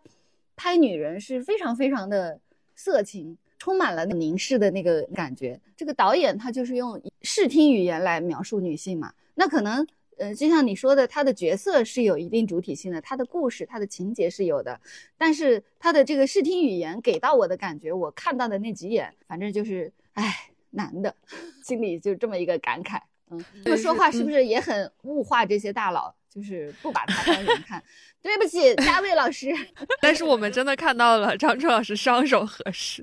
拍女人是非常非常的色情，充满了凝视的那个感觉。这个导演他就是用视听语言来描述女性嘛，那可能呃，就像你说的，他的角色是有一定主体性的，他的故事、他的情节是有的，但是他的这个视听语言给到我的感觉，我看到的那几眼，反正就是，唉。男的，心里就这么一个感慨，嗯，这么说话是不是也很物化这些大佬？就是不把他当人看。对不起，嘉卫老师，但是我们真的看到了张春老师双手合十。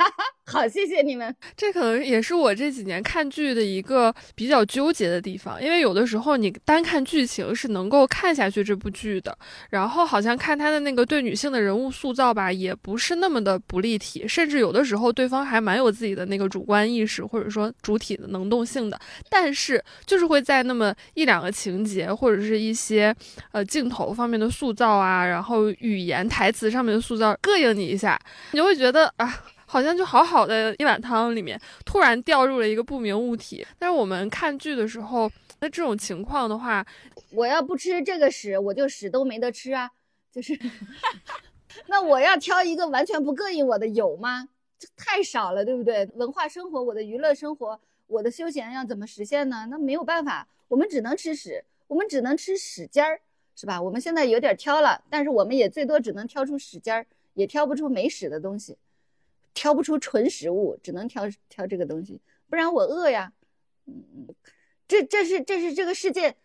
好，谢谢你们。这可能也是我这几年看剧的一个比较纠结的地方，因为有的时候你单看剧情是能够看下去这部剧的，然后好像看他的那个对女性的人物塑造吧，也不是那么的不立体，甚至有的时候对方还蛮有自己的那个主观意识或者说主体的能动性的，但是就是会在那么一两个情节或者是一一些呃镜头方面的塑造啊，然后语言台词上面的塑造膈应你一下，你就会觉得啊。好像就好好的一碗汤里面，突然掉入了一个不明物体。但是我们看剧的时候，那这种情况的话，我要不吃这个屎，我就屎都没得吃啊！就是，那我要挑一个完全不膈应我的，有吗？这太少了，对不对？文化生活，我的娱乐生活，我的休闲要怎么实现呢？那没有办法，我们只能吃屎，我们只能吃屎尖儿，是吧？我们现在有点挑了，但是我们也最多只能挑出屎尖儿，也挑不出没屎的东西。挑不出纯食物，只能挑挑这个东西，不然我饿呀。嗯，这这是这是这个世界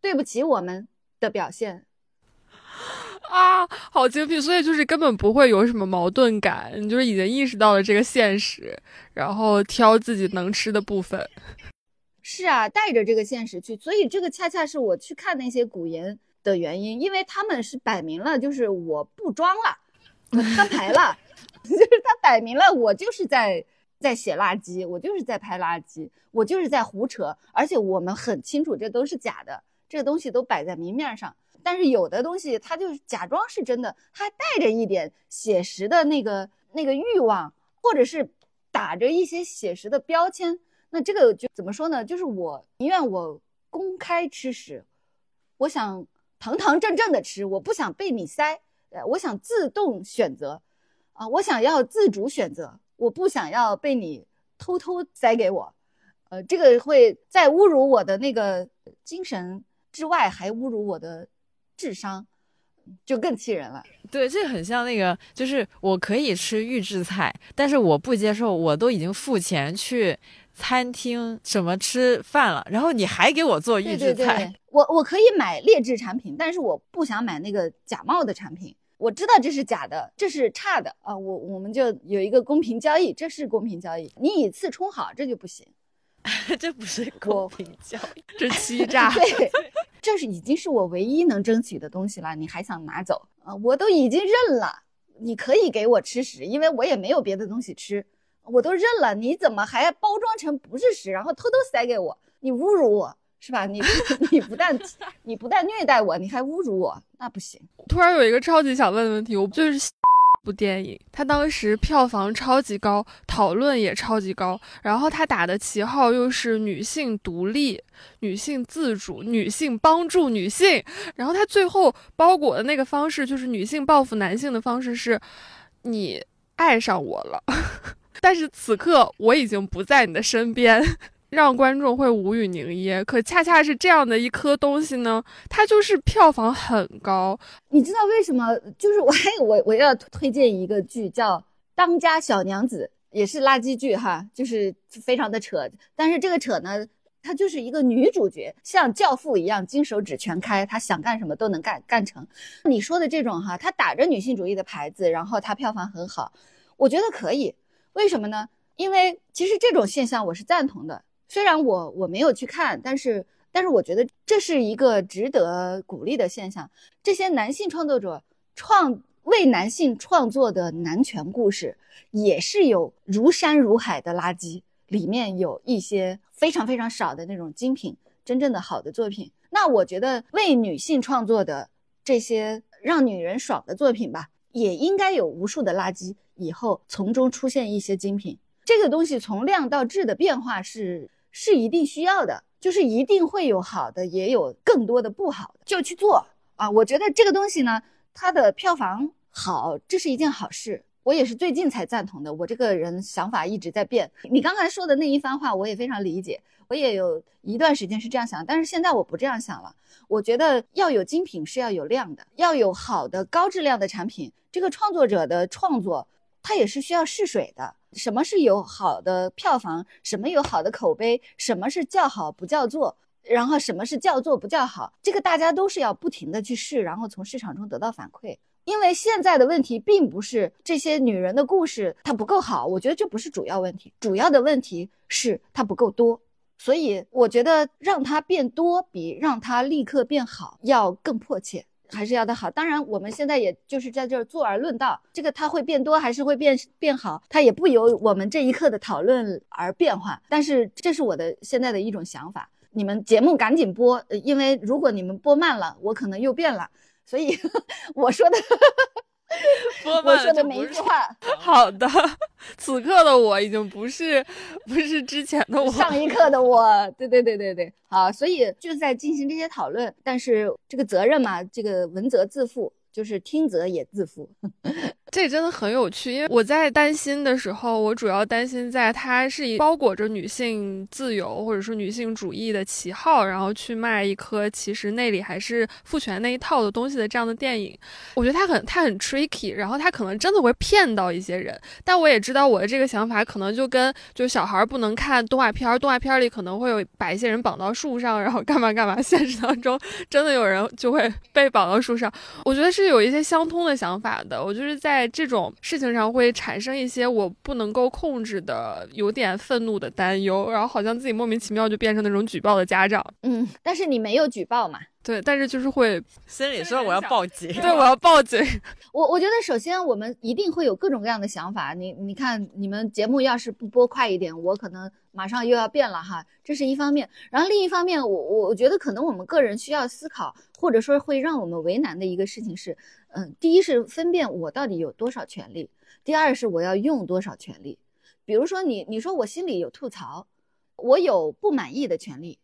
对不起我们的表现啊，好精辟。所以就是根本不会有什么矛盾感，你就是已经意识到了这个现实，然后挑自己能吃的部分。是啊，带着这个现实去，所以这个恰恰是我去看那些古言的原因，因为他们是摆明了就是我不装了，我摊牌了。就是他摆明了，我就是在在写垃圾，我就是在拍垃圾，我就是在胡扯，而且我们很清楚这都是假的，这个东西都摆在明面上。但是有的东西他就是假装是真的，他还带着一点写实的那个那个欲望，或者是打着一些写实的标签。那这个就怎么说呢？就是我宁愿我公开吃屎，我想堂堂正正的吃，我不想被你塞，呃，我想自动选择，啊，我想要自主选择，我不想要被你偷偷塞给我，呃，这个会在侮辱我的那个精神之外，还侮辱我的智商，就更气人了。对，这很像那个，就是我可以吃预制菜，但是我不接受，我都已经付钱去餐厅什么吃饭了，然后你还给我做预制菜，对对对，我我可以买劣质产品，但是我不想买那个假冒的产品。我知道这是假的，这是差的啊，我我们就有一个公平交易，这是公平交易。你以次充好，这就不行。这不是公平交易，这欺诈。对，这是已经是我唯一能争取的东西了，你还想拿走啊？我都已经认了，你可以给我吃屎，因为我也没有别的东西吃，我都认了，你怎么还包装成不是屎，然后偷偷塞给我？你侮辱我是吧？你 你不但 你不但虐待我，你还侮辱我，那不行。突然有一个超级想问的问题，我就是。部电影，它当时票房超级高，讨论也超级高。然后它打的旗号又是女性独立、女性自主、女性帮助女性。然后它最后包裹的那个方式，就是女性报复男性的方式是：你爱上我了，但是此刻我已经不在你的身边。让观众会无语凝噎，可恰恰是这样的一颗东西呢，它就是票房很高。你知道为什么？就是我还我我要推荐一个剧叫《当家小娘子》，也是垃圾剧哈，就是非常的扯。但是这个扯呢，它就是一个女主角像教父一样金手指全开，她想干什么都能干干成。你说的这种哈，她打着女性主义的牌子，然后她票房很好，我觉得可以。为什么呢？因为其实这种现象我是赞同的。虽然我我没有去看，但是但是我觉得这是一个值得鼓励的现象。这些男性创作者创为男性创作的男权故事，也是有如山如海的垃圾，里面有一些非常非常少的那种精品，真正的好的作品。那我觉得为女性创作的这些让女人爽的作品吧，也应该有无数的垃圾，以后从中出现一些精品。这个东西从量到质的变化是。是一定需要的，就是一定会有好的，也有更多的不好的，就去做啊！我觉得这个东西呢，它的票房好，这是一件好事。我也是最近才赞同的，我这个人想法一直在变。你刚才说的那一番话，我也非常理解，我也有一段时间是这样想，但是现在我不这样想了。我觉得要有精品是要有量的，要有好的高质量的产品。这个创作者的创作，它也是需要试水的。什么是有好的票房？什么有好的口碑？什么是叫好不叫座？然后什么是叫座不叫好？这个大家都是要不停的去试，然后从市场中得到反馈。因为现在的问题并不是这些女人的故事它不够好，我觉得这不是主要问题，主要的问题是它不够多。所以我觉得让它变多比让它立刻变好要更迫切。还是要的好，当然我们现在也就是在这儿坐而论道，这个它会变多还是会变变好，它也不由我们这一刻的讨论而变化。但是这是我的现在的一种想法，你们节目赶紧播，因为如果你们播慢了，我可能又变了。所以 我说的。我说的每一句话，好的。此刻的我已经不是，不是之前的我。上一刻的我，对对对对对，好，所以就在进行这些讨论，但是这个责任嘛，这个文责自负。就是听则也自负，这真的很有趣。因为我在担心的时候，我主要担心在它是以包裹着女性自由或者说女性主义的旗号，然后去卖一颗其实内里还是父权那一套的东西的这样的电影。我觉得它很它很 tricky，然后它可能真的会骗到一些人。但我也知道我的这个想法可能就跟就小孩不能看动画片，动画片里可能会有把一些人绑到树上，然后干嘛干嘛。现实当中真的有人就会被绑到树上。我觉得是。是有一些相通的想法的，我就是在这种事情上会产生一些我不能够控制的、有点愤怒的担忧，然后好像自己莫名其妙就变成那种举报的家长。嗯，但是你没有举报嘛？对，但是就是会心里说我要报警，对，我要报警。我我觉得首先我们一定会有各种各样的想法。你你看，你们节目要是不播快一点，我可能马上又要变了哈。这是一方面，然后另一方面，我我觉得可能我们个人需要思考，或者说会让我们为难的一个事情是，嗯，第一是分辨我到底有多少权利，第二是我要用多少权利。比如说你你说我心里有吐槽，我有不满意的权利。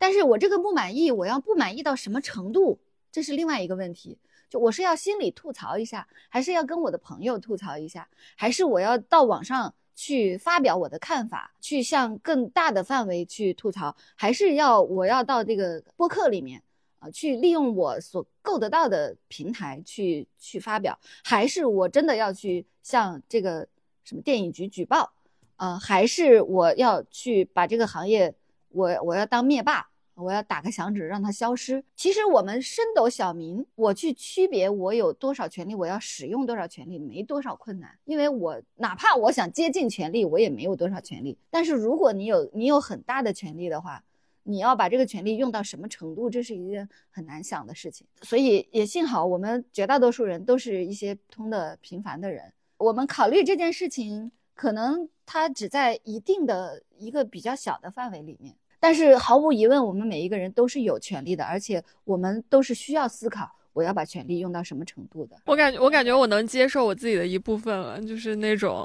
但是我这个不满意，我要不满意到什么程度，这是另外一个问题。就我是要心里吐槽一下，还是要跟我的朋友吐槽一下，还是我要到网上去发表我的看法，去向更大的范围去吐槽，还是要我要到这个播客里面啊，去利用我所够得到的平台去去发表，还是我真的要去向这个什么电影局举报？啊，还是我要去把这个行业，我我要当灭霸，我要打个响指让它消失。其实我们升斗小民，我去区别我有多少权利，我要使用多少权利，没多少困难。因为我哪怕我想接近权利，我也没有多少权利。但是如果你有你有很大的权利的话，你要把这个权利用到什么程度，这是一件很难想的事情。所以也幸好我们绝大多数人都是一些普通的平凡的人，我们考虑这件事情。可能它只在一定的一个比较小的范围里面，但是毫无疑问，我们每一个人都是有权利的，而且我们都是需要思考我要把权利用到什么程度的。我感觉，我感觉我能接受我自己的一部分了，就是那种，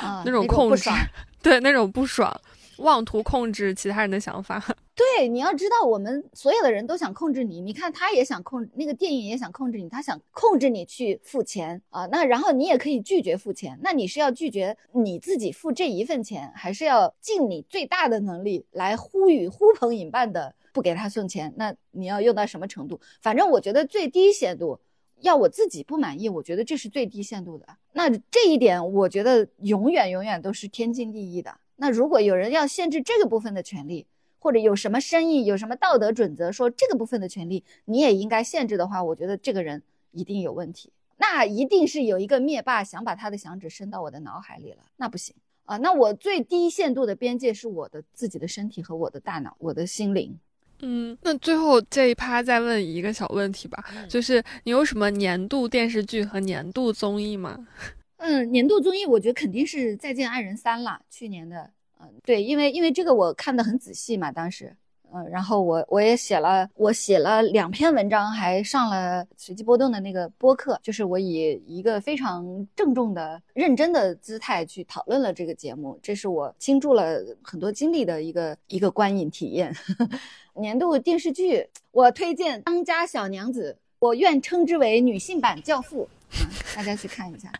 啊，那种控制，对，那种不爽。妄图控制其他人的想法，对，你要知道，我们所有的人都想控制你。你看，他也想控，那个电影也想控制你，他想控制你去付钱啊。那然后你也可以拒绝付钱，那你是要拒绝你自己付这一份钱，还是要尽你最大的能力来呼吁、呼朋引伴的不给他送钱？那你要用到什么程度？反正我觉得最低限度，要我自己不满意，我觉得这是最低限度的。那这一点，我觉得永远永远都是天经地义的。那如果有人要限制这个部分的权利，或者有什么生意有什么道德准则说这个部分的权利你也应该限制的话，我觉得这个人一定有问题。那一定是有一个灭霸想把他的响指伸到我的脑海里了，那不行啊。那我最低限度的边界是我的自己的身体和我的大脑，我的心灵。嗯，那最后这一趴再问一个小问题吧，就是你有什么年度电视剧和年度综艺吗？嗯，年度综艺我觉得肯定是《再见爱人三》了，去年的。嗯，对，因为因为这个我看的很仔细嘛，当时，嗯，然后我我也写了，我写了两篇文章，还上了随机波动的那个播客，就是我以一个非常郑重的、认真的姿态去讨论了这个节目，这是我倾注了很多精力的一个一个观影体验。年度电视剧，我推荐《当家小娘子》，我愿称之为女性版《教父》。啊，大家去看一下，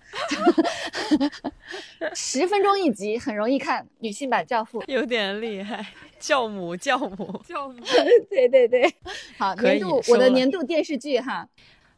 十分钟一集，很容易看。女性版教父有点厉害，教母教母教母，对对对，好，年度我的年度电视剧哈。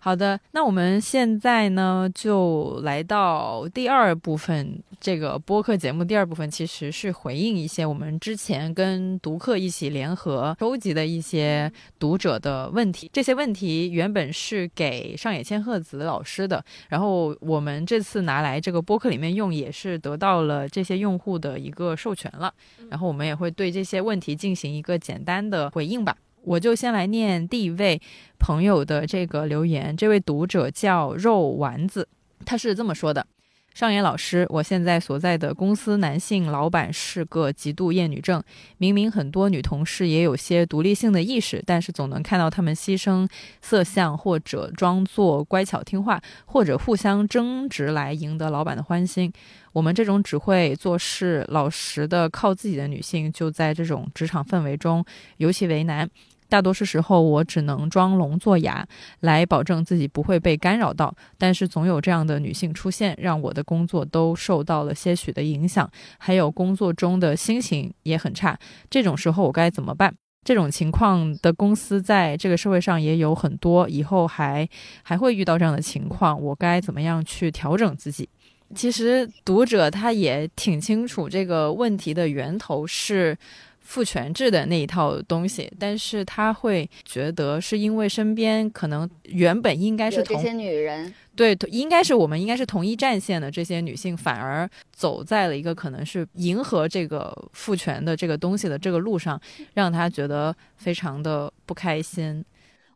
好的，那我们现在呢，就来到第二部分。这个播客节目第二部分其实是回应一些我们之前跟读客一起联合收集的一些读者的问题。这些问题原本是给上野千鹤子老师的，然后我们这次拿来这个播客里面用，也是得到了这些用户的一个授权了。然后我们也会对这些问题进行一个简单的回应吧。我就先来念第一位朋友的这个留言，这位读者叫肉丸子，他是这么说的：上野老师，我现在所在的公司男性老板是个极度厌女症，明明很多女同事也有些独立性的意识，但是总能看到他们牺牲色相，或者装作乖巧听话，或者互相争执来赢得老板的欢心。我们这种只会做事、老实的靠自己的女性，就在这种职场氛围中尤其为难。大多数时候，我只能装聋作哑，来保证自己不会被干扰到。但是总有这样的女性出现，让我的工作都受到了些许的影响，还有工作中的心情也很差。这种时候我该怎么办？这种情况的公司在这个社会上也有很多，以后还还会遇到这样的情况，我该怎么样去调整自己？其实读者他也挺清楚这个问题的源头是。父权制的那一套东西，但是他会觉得是因为身边可能原本应该是同这些女人，对，应该是我们应该是同一战线的这些女性，反而走在了一个可能是迎合这个父权的这个东西的这个路上，让他觉得非常的不开心。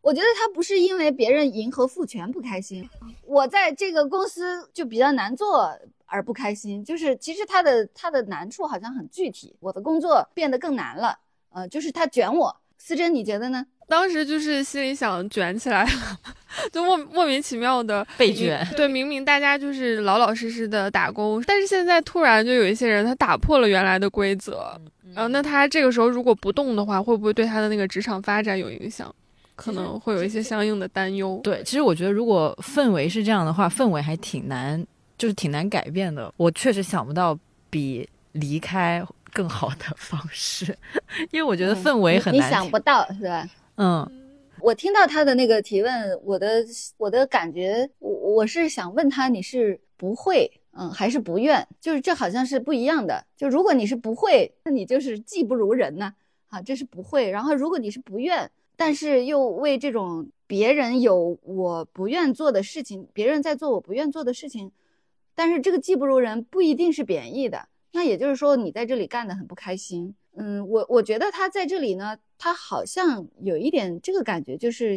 我觉得他不是因为别人迎合父权不开心，我在这个公司就比较难做。而不开心，就是其实他的他的难处好像很具体。我的工作变得更难了，呃，就是他卷我。思珍，你觉得呢？当时就是心里想卷起来了，就莫莫名其妙的被卷。对，明明大家就是老老实实的打工，但是现在突然就有一些人他打破了原来的规则，然后那他这个时候如果不动的话，会不会对他的那个职场发展有影响？可能会有一些相应的担忧。对，其实我觉得如果氛围是这样的话，氛围还挺难，就是挺难改变的。我确实想不到比离开更好的 方式，因为我觉得氛围很难。你想不到是吧？嗯，我听到他的那个提问，我的我的感觉，我我是想问他，你是不会，嗯，还是不愿？就是这好像是不一样的。就如果你是不会，那你就是技不如人呢，啊，这是不会。然后如果你是不愿，但是又为这种别人有我不愿做的事情，别人在做我不愿做的事情，但是这个技不如人不一定是贬义的。那也就是说，你在这里干得很不开心。嗯，我我觉得他在这里呢，他好像有一点这个感觉，就是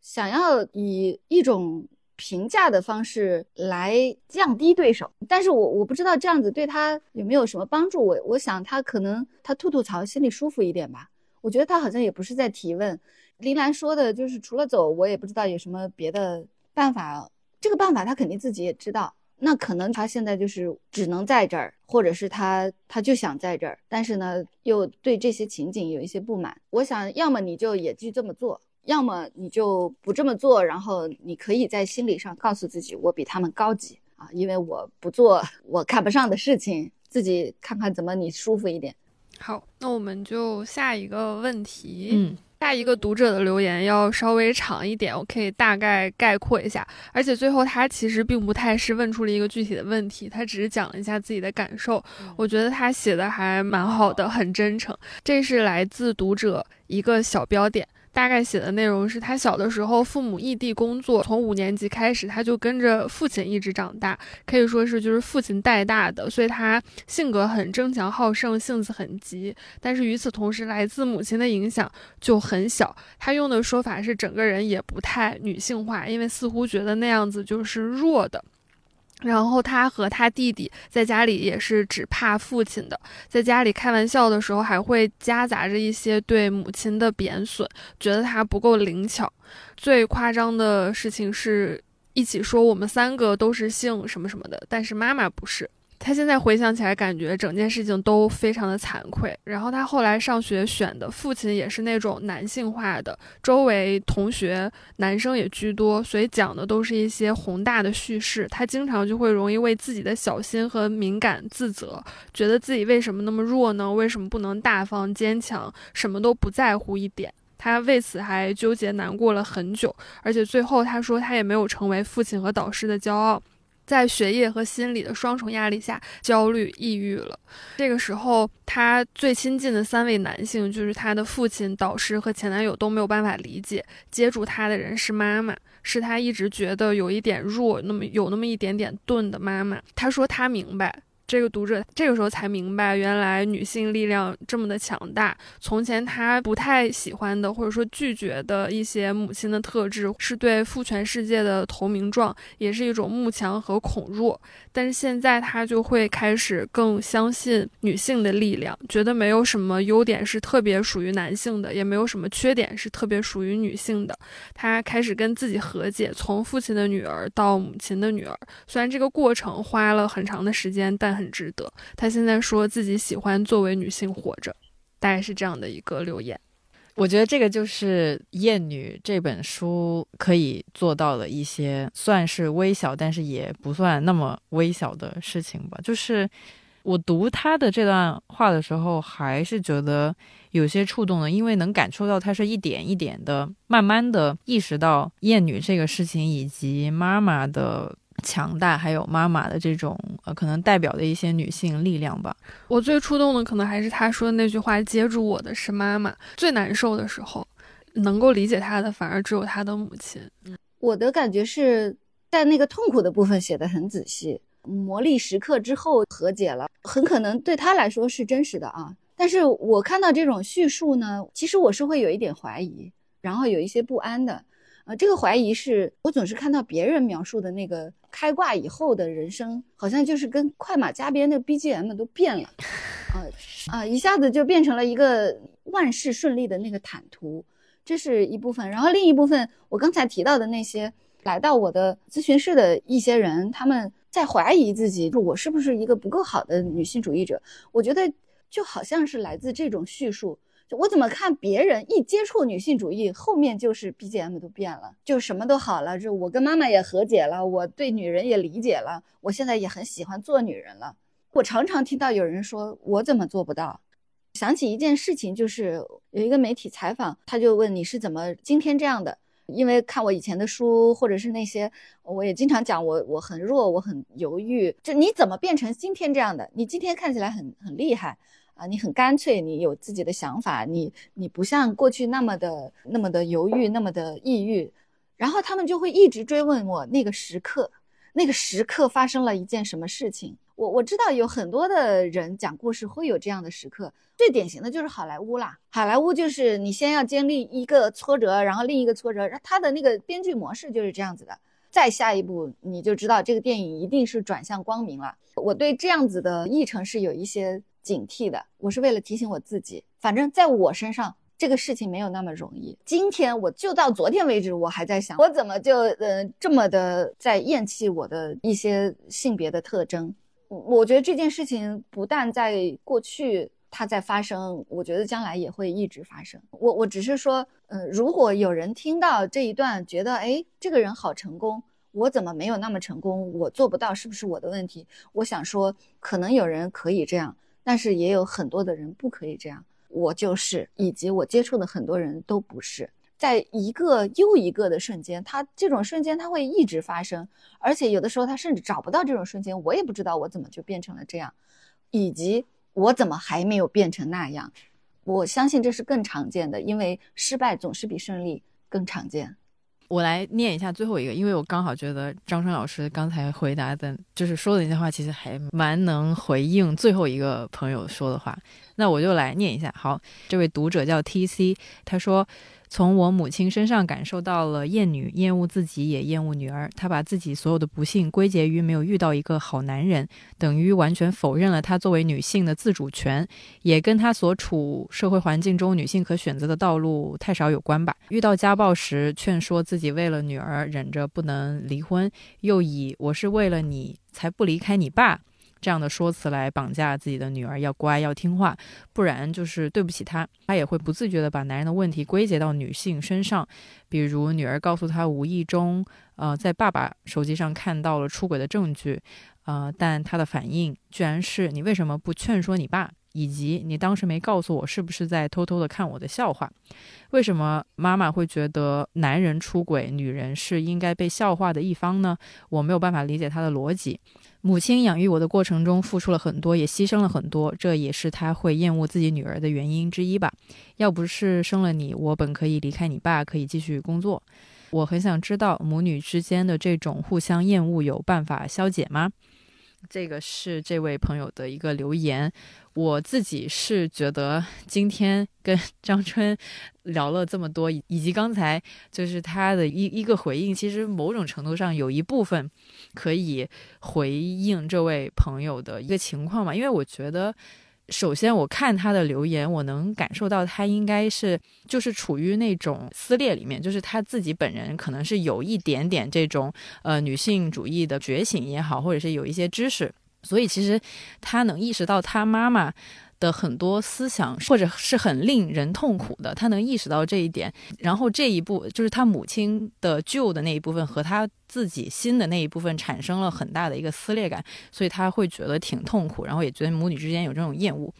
想要以一种评价的方式来降低对手。但是我我不知道这样子对他有没有什么帮助。我我想他可能他吐吐槽心里舒服一点吧。我觉得他好像也不是在提问。林兰说的就是除了走，我也不知道有什么别的办法。这个办法他肯定自己也知道。那可能他现在就是只能在这儿，或者是他他就想在这儿，但是呢又对这些情景有一些不满。我想要么你就也去这么做，要么你就不这么做，然后你可以在心理上告诉自己，我比他们高级啊，因为我不做我看不上的事情，自己看看怎么你舒服一点。好，那我们就下一个问题。嗯。下一个读者的留言要稍微长一点，我可以大概概括一下。而且最后他其实并不太是问出了一个具体的问题，他只是讲了一下自己的感受。我觉得他写的还蛮好的，很真诚。这是来自读者一个小标点。大概写的内容是他小的时候父母异地工作，从五年级开始他就跟着父亲一直长大，可以说是就是父亲带大的，所以他性格很争强好胜，性子很急。但是与此同时，来自母亲的影响就很小。他用的说法是整个人也不太女性化，因为似乎觉得那样子就是弱的。然后他和他弟弟在家里也是只怕父亲的，在家里开玩笑的时候还会夹杂着一些对母亲的贬损，觉得他不够灵巧。最夸张的事情是一起说我们三个都是姓什么什么的，但是妈妈不是。他现在回想起来，感觉整件事情都非常的惭愧。然后他后来上学选的父亲也是那种男性化的，周围同学男生也居多，所以讲的都是一些宏大的叙事。他经常就会容易为自己的小心和敏感自责，觉得自己为什么那么弱呢？为什么不能大方坚强，什么都不在乎一点？他为此还纠结难过了很久。而且最后他说，他也没有成为父亲和导师的骄傲。在学业和心理的双重压力下，焦虑、抑郁了。这个时候，他最亲近的三位男性，就是他的父亲、导师和前男友，都没有办法理解。接住他的人是妈妈，是他一直觉得有一点弱，那么有那么一点点钝的妈妈。他说他明白。这个读者这个时候才明白，原来女性力量这么的强大。从前她不太喜欢的，或者说拒绝的一些母亲的特质，是对父权世界的投名状，也是一种慕强和恐弱。但是现在他就会开始更相信女性的力量，觉得没有什么优点是特别属于男性的，也没有什么缺点是特别属于女性的。他开始跟自己和解，从父亲的女儿到母亲的女儿。虽然这个过程花了很长的时间，但很值得。他现在说自己喜欢作为女性活着，大概是这样的一个留言。我觉得这个就是《艳女》这本书可以做到的一些，算是微小，但是也不算那么微小的事情吧。就是我读他的这段话的时候，还是觉得有些触动的，因为能感受到他是一点一点的，慢慢的意识到艳女这个事情以及妈妈的。强大，还有妈妈的这种呃，可能代表的一些女性力量吧。我最触动的可能还是他说的那句话：“接住我的是妈妈。”最难受的时候，能够理解他的反而只有他的母亲。我的感觉是在那个痛苦的部分写的很仔细，磨砺时刻之后和解了，很可能对他来说是真实的啊。但是我看到这种叙述呢，其实我是会有一点怀疑，然后有一些不安的。啊，这个怀疑是我总是看到别人描述的那个开挂以后的人生，好像就是跟快马加鞭的 BGM 都变了，啊啊，一下子就变成了一个万事顺利的那个坦途，这是一部分。然后另一部分，我刚才提到的那些来到我的咨询室的一些人，他们在怀疑自己，我是不是一个不够好的女性主义者？我觉得就好像是来自这种叙述。我怎么看别人一接触女性主义，后面就是 BGM 都变了，就什么都好了。就我跟妈妈也和解了，我对女人也理解了，我现在也很喜欢做女人了。我常常听到有人说，我怎么做不到？想起一件事情，就是有一个媒体采访，他就问你是怎么今天这样的？因为看我以前的书，或者是那些，我也经常讲我我很弱，我很犹豫。就你怎么变成今天这样的？你今天看起来很很厉害。你很干脆，你有自己的想法，你你不像过去那么的那么的犹豫，那么的抑郁，然后他们就会一直追问我那个时刻，那个时刻发生了一件什么事情。我我知道有很多的人讲故事会有这样的时刻，最典型的就是好莱坞啦。好莱坞就是你先要经历一个挫折，然后另一个挫折，他的那个编剧模式就是这样子的。再下一步，你就知道这个电影一定是转向光明了。我对这样子的议程是有一些。警惕的，我是为了提醒我自己。反正在我身上，这个事情没有那么容易。今天我就到昨天为止，我还在想，我怎么就呃这么的在厌弃我的一些性别的特征。我觉得这件事情不但在过去它在发生，我觉得将来也会一直发生。我我只是说，呃，如果有人听到这一段，觉得哎，这个人好成功，我怎么没有那么成功？我做不到，是不是我的问题？我想说，可能有人可以这样。但是也有很多的人不可以这样，我就是，以及我接触的很多人都不是，在一个又一个的瞬间，他这种瞬间他会一直发生，而且有的时候他甚至找不到这种瞬间，我也不知道我怎么就变成了这样，以及我怎么还没有变成那样，我相信这是更常见的，因为失败总是比胜利更常见。我来念一下最后一个，因为我刚好觉得张川老师刚才回答的，就是说的那些话，其实还蛮能回应最后一个朋友说的话。那我就来念一下。好，这位读者叫 T C，他说。从我母亲身上感受到了厌女，厌恶自己，也厌恶女儿。她把自己所有的不幸归结于没有遇到一个好男人，等于完全否认了她作为女性的自主权，也跟她所处社会环境中女性可选择的道路太少有关吧。遇到家暴时，劝说自己为了女儿忍着不能离婚，又以我是为了你才不离开你爸。这样的说辞来绑架自己的女儿，要乖要听话，不然就是对不起她。她也会不自觉地把男人的问题归结到女性身上，比如女儿告诉他无意中，呃，在爸爸手机上看到了出轨的证据，呃，但他的反应居然是你为什么不劝说你爸？以及你当时没告诉我是不是在偷偷的看我的笑话？为什么妈妈会觉得男人出轨，女人是应该被笑话的一方呢？我没有办法理解她的逻辑。母亲养育我的过程中付出了很多，也牺牲了很多，这也是她会厌恶自己女儿的原因之一吧。要不是生了你，我本可以离开你爸，可以继续工作。我很想知道母女之间的这种互相厌恶有办法消解吗？这个是这位朋友的一个留言，我自己是觉得今天跟 张春聊了这么多，以及刚才就是他的一一个回应，其实某种程度上有一部分可以回应这位朋友的一个情况嘛，因为我觉得。首先，我看他的留言，我能感受到他应该是就是处于那种撕裂里面，就是他自己本人可能是有一点点这种呃女性主义的觉醒也好，或者是有一些知识，所以其实他能意识到他妈妈。的很多思想，或者是很令人痛苦的，他能意识到这一点，然后这一步就是他母亲的旧的那一部分和他自己新的那一部分产生了很大的一个撕裂感，所以他会觉得挺痛苦，然后也觉得母女之间有这种厌恶。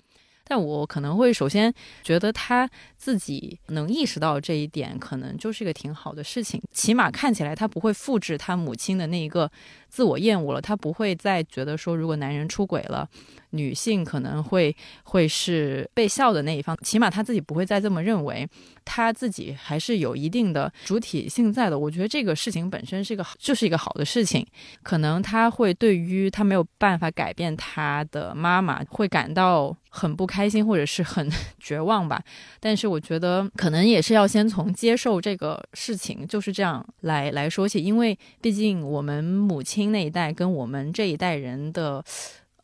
但我可能会首先觉得他自己能意识到这一点，可能就是一个挺好的事情，起码看起来他不会复制他母亲的那一个自我厌恶了，他不会再觉得说如果男人出轨了。女性可能会会是被笑的那一方，起码她自己不会再这么认为，她自己还是有一定的主体性在的。我觉得这个事情本身是一个就是一个好的事情。可能他会对于他没有办法改变他的妈妈会感到很不开心或者是很绝望吧。但是我觉得可能也是要先从接受这个事情就是这样来来说起，因为毕竟我们母亲那一代跟我们这一代人的。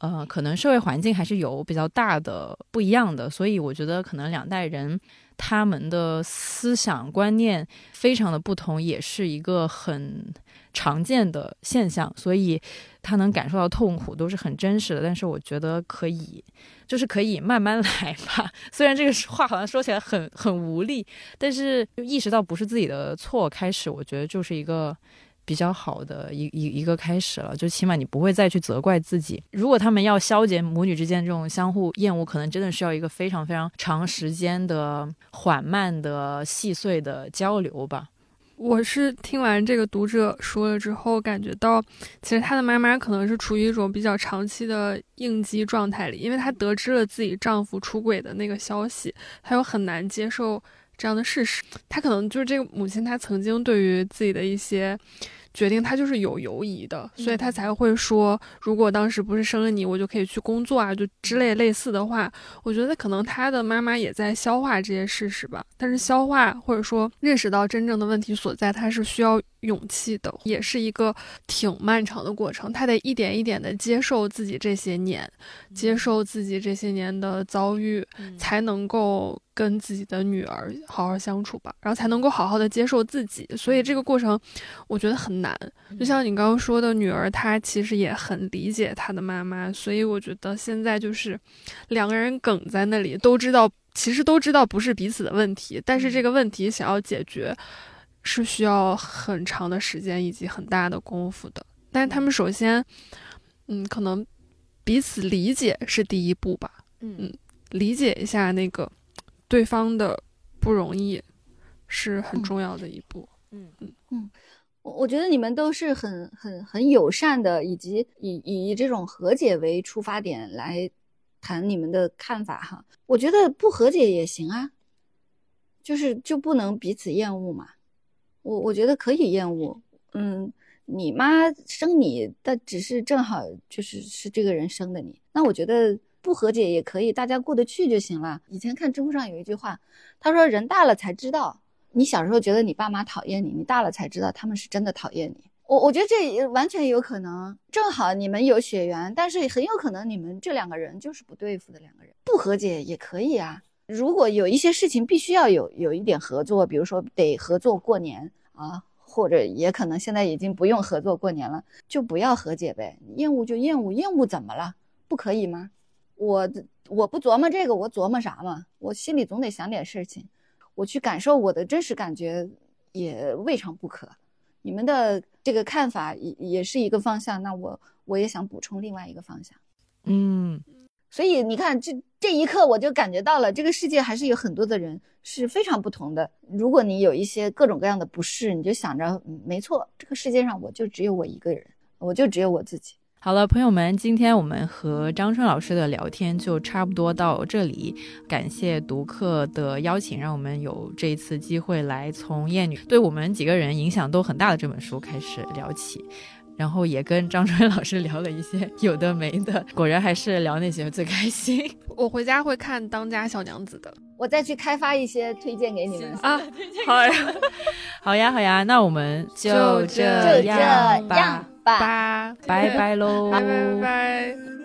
呃，可能社会环境还是有比较大的不一样的，所以我觉得可能两代人他们的思想观念非常的不同，也是一个很常见的现象。所以他能感受到痛苦都是很真实的，但是我觉得可以，就是可以慢慢 来吧。虽然这个话好像说起来很很无力，但是就意识到不是自己的错，开始我觉得就是一个。比较好的一一一个开始了，就起码你不会再去责怪自己。如果他们要消解母女之间这种相互厌恶，可能真的需要一个非常非常长时间的缓慢的细碎的交流吧。我是听完这个读者说了之后，感觉到其实她的妈妈可能是处于一种比较长期的应激状态里，因为她得知了自己丈夫出轨的那个消息，她又很难接受这样的事实。她可能就是这个母亲，她曾经对于自己的一些。决定他就是有犹疑的，所以他才会说，如果当时不是生了你，我就可以去工作啊，就之类类似的话。我觉得可能他的妈妈也在消化这些事实吧，但是消化或者说认识到真正的问题所在，他是需要勇气的，也是一个挺漫长的过程。他得一点一点的接受自己这些年，接受自己这些年的遭遇，才能够。跟自己的女儿好好相处吧，然后才能够好好的接受自己。所以这个过程，我觉得很难。就像你刚刚说的，女儿她其实也很理解她的妈妈。所以我觉得现在就是两个人梗在那里，都知道其实都知道不是彼此的问题，但是这个问题想要解决，是需要很长的时间以及很大的功夫的。但是他们首先，嗯，可能彼此理解是第一步吧。嗯，理解一下那个。对方的不容易是很重要的一步。嗯嗯嗯，我我觉得你们都是很很很友善的，以及以以这种和解为出发点来谈你们的看法哈。我觉得不和解也行啊，就是就不能彼此厌恶嘛。我我觉得可以厌恶。嗯，你妈生你，但只是正好就是是这个人生的你，那我觉得。不和解也可以，大家过得去就行了。以前看知乎上有一句话，他说：“人大了才知道，你小时候觉得你爸妈讨厌你，你大了才知道他们是真的讨厌你。”我我觉得这完全有可能，正好你们有血缘，但是很有可能你们这两个人就是不对付的两个人。不和解也可以啊，如果有一些事情必须要有有一点合作，比如说得合作过年啊，或者也可能现在已经不用合作过年了，就不要和解呗。厌恶就厌恶，厌恶怎么了？不可以吗？我我不琢磨这个，我琢磨啥嘛？我心里总得想点事情，我去感受我的真实感觉也未尝不可。你们的这个看法也也是一个方向，那我我也想补充另外一个方向。嗯，所以你看，这这一刻我就感觉到了，这个世界还是有很多的人是非常不同的。如果你有一些各种各样的不适，你就想着，没错，这个世界上我就只有我一个人，我就只有我自己。好了，朋友们，今天我们和张春老师的聊天就差不多到这里。感谢读客的邀请，让我们有这一次机会来从厌女对我们几个人影响都很大的这本书开始聊起，然后也跟张春老师聊了一些有的没的，果然还是聊那些最开心。我回家会看《当家小娘子》的，我再去开发一些推荐给你们啊。好呀，好呀，好呀，那我们就这样吧。拜拜拜喽！拜拜拜。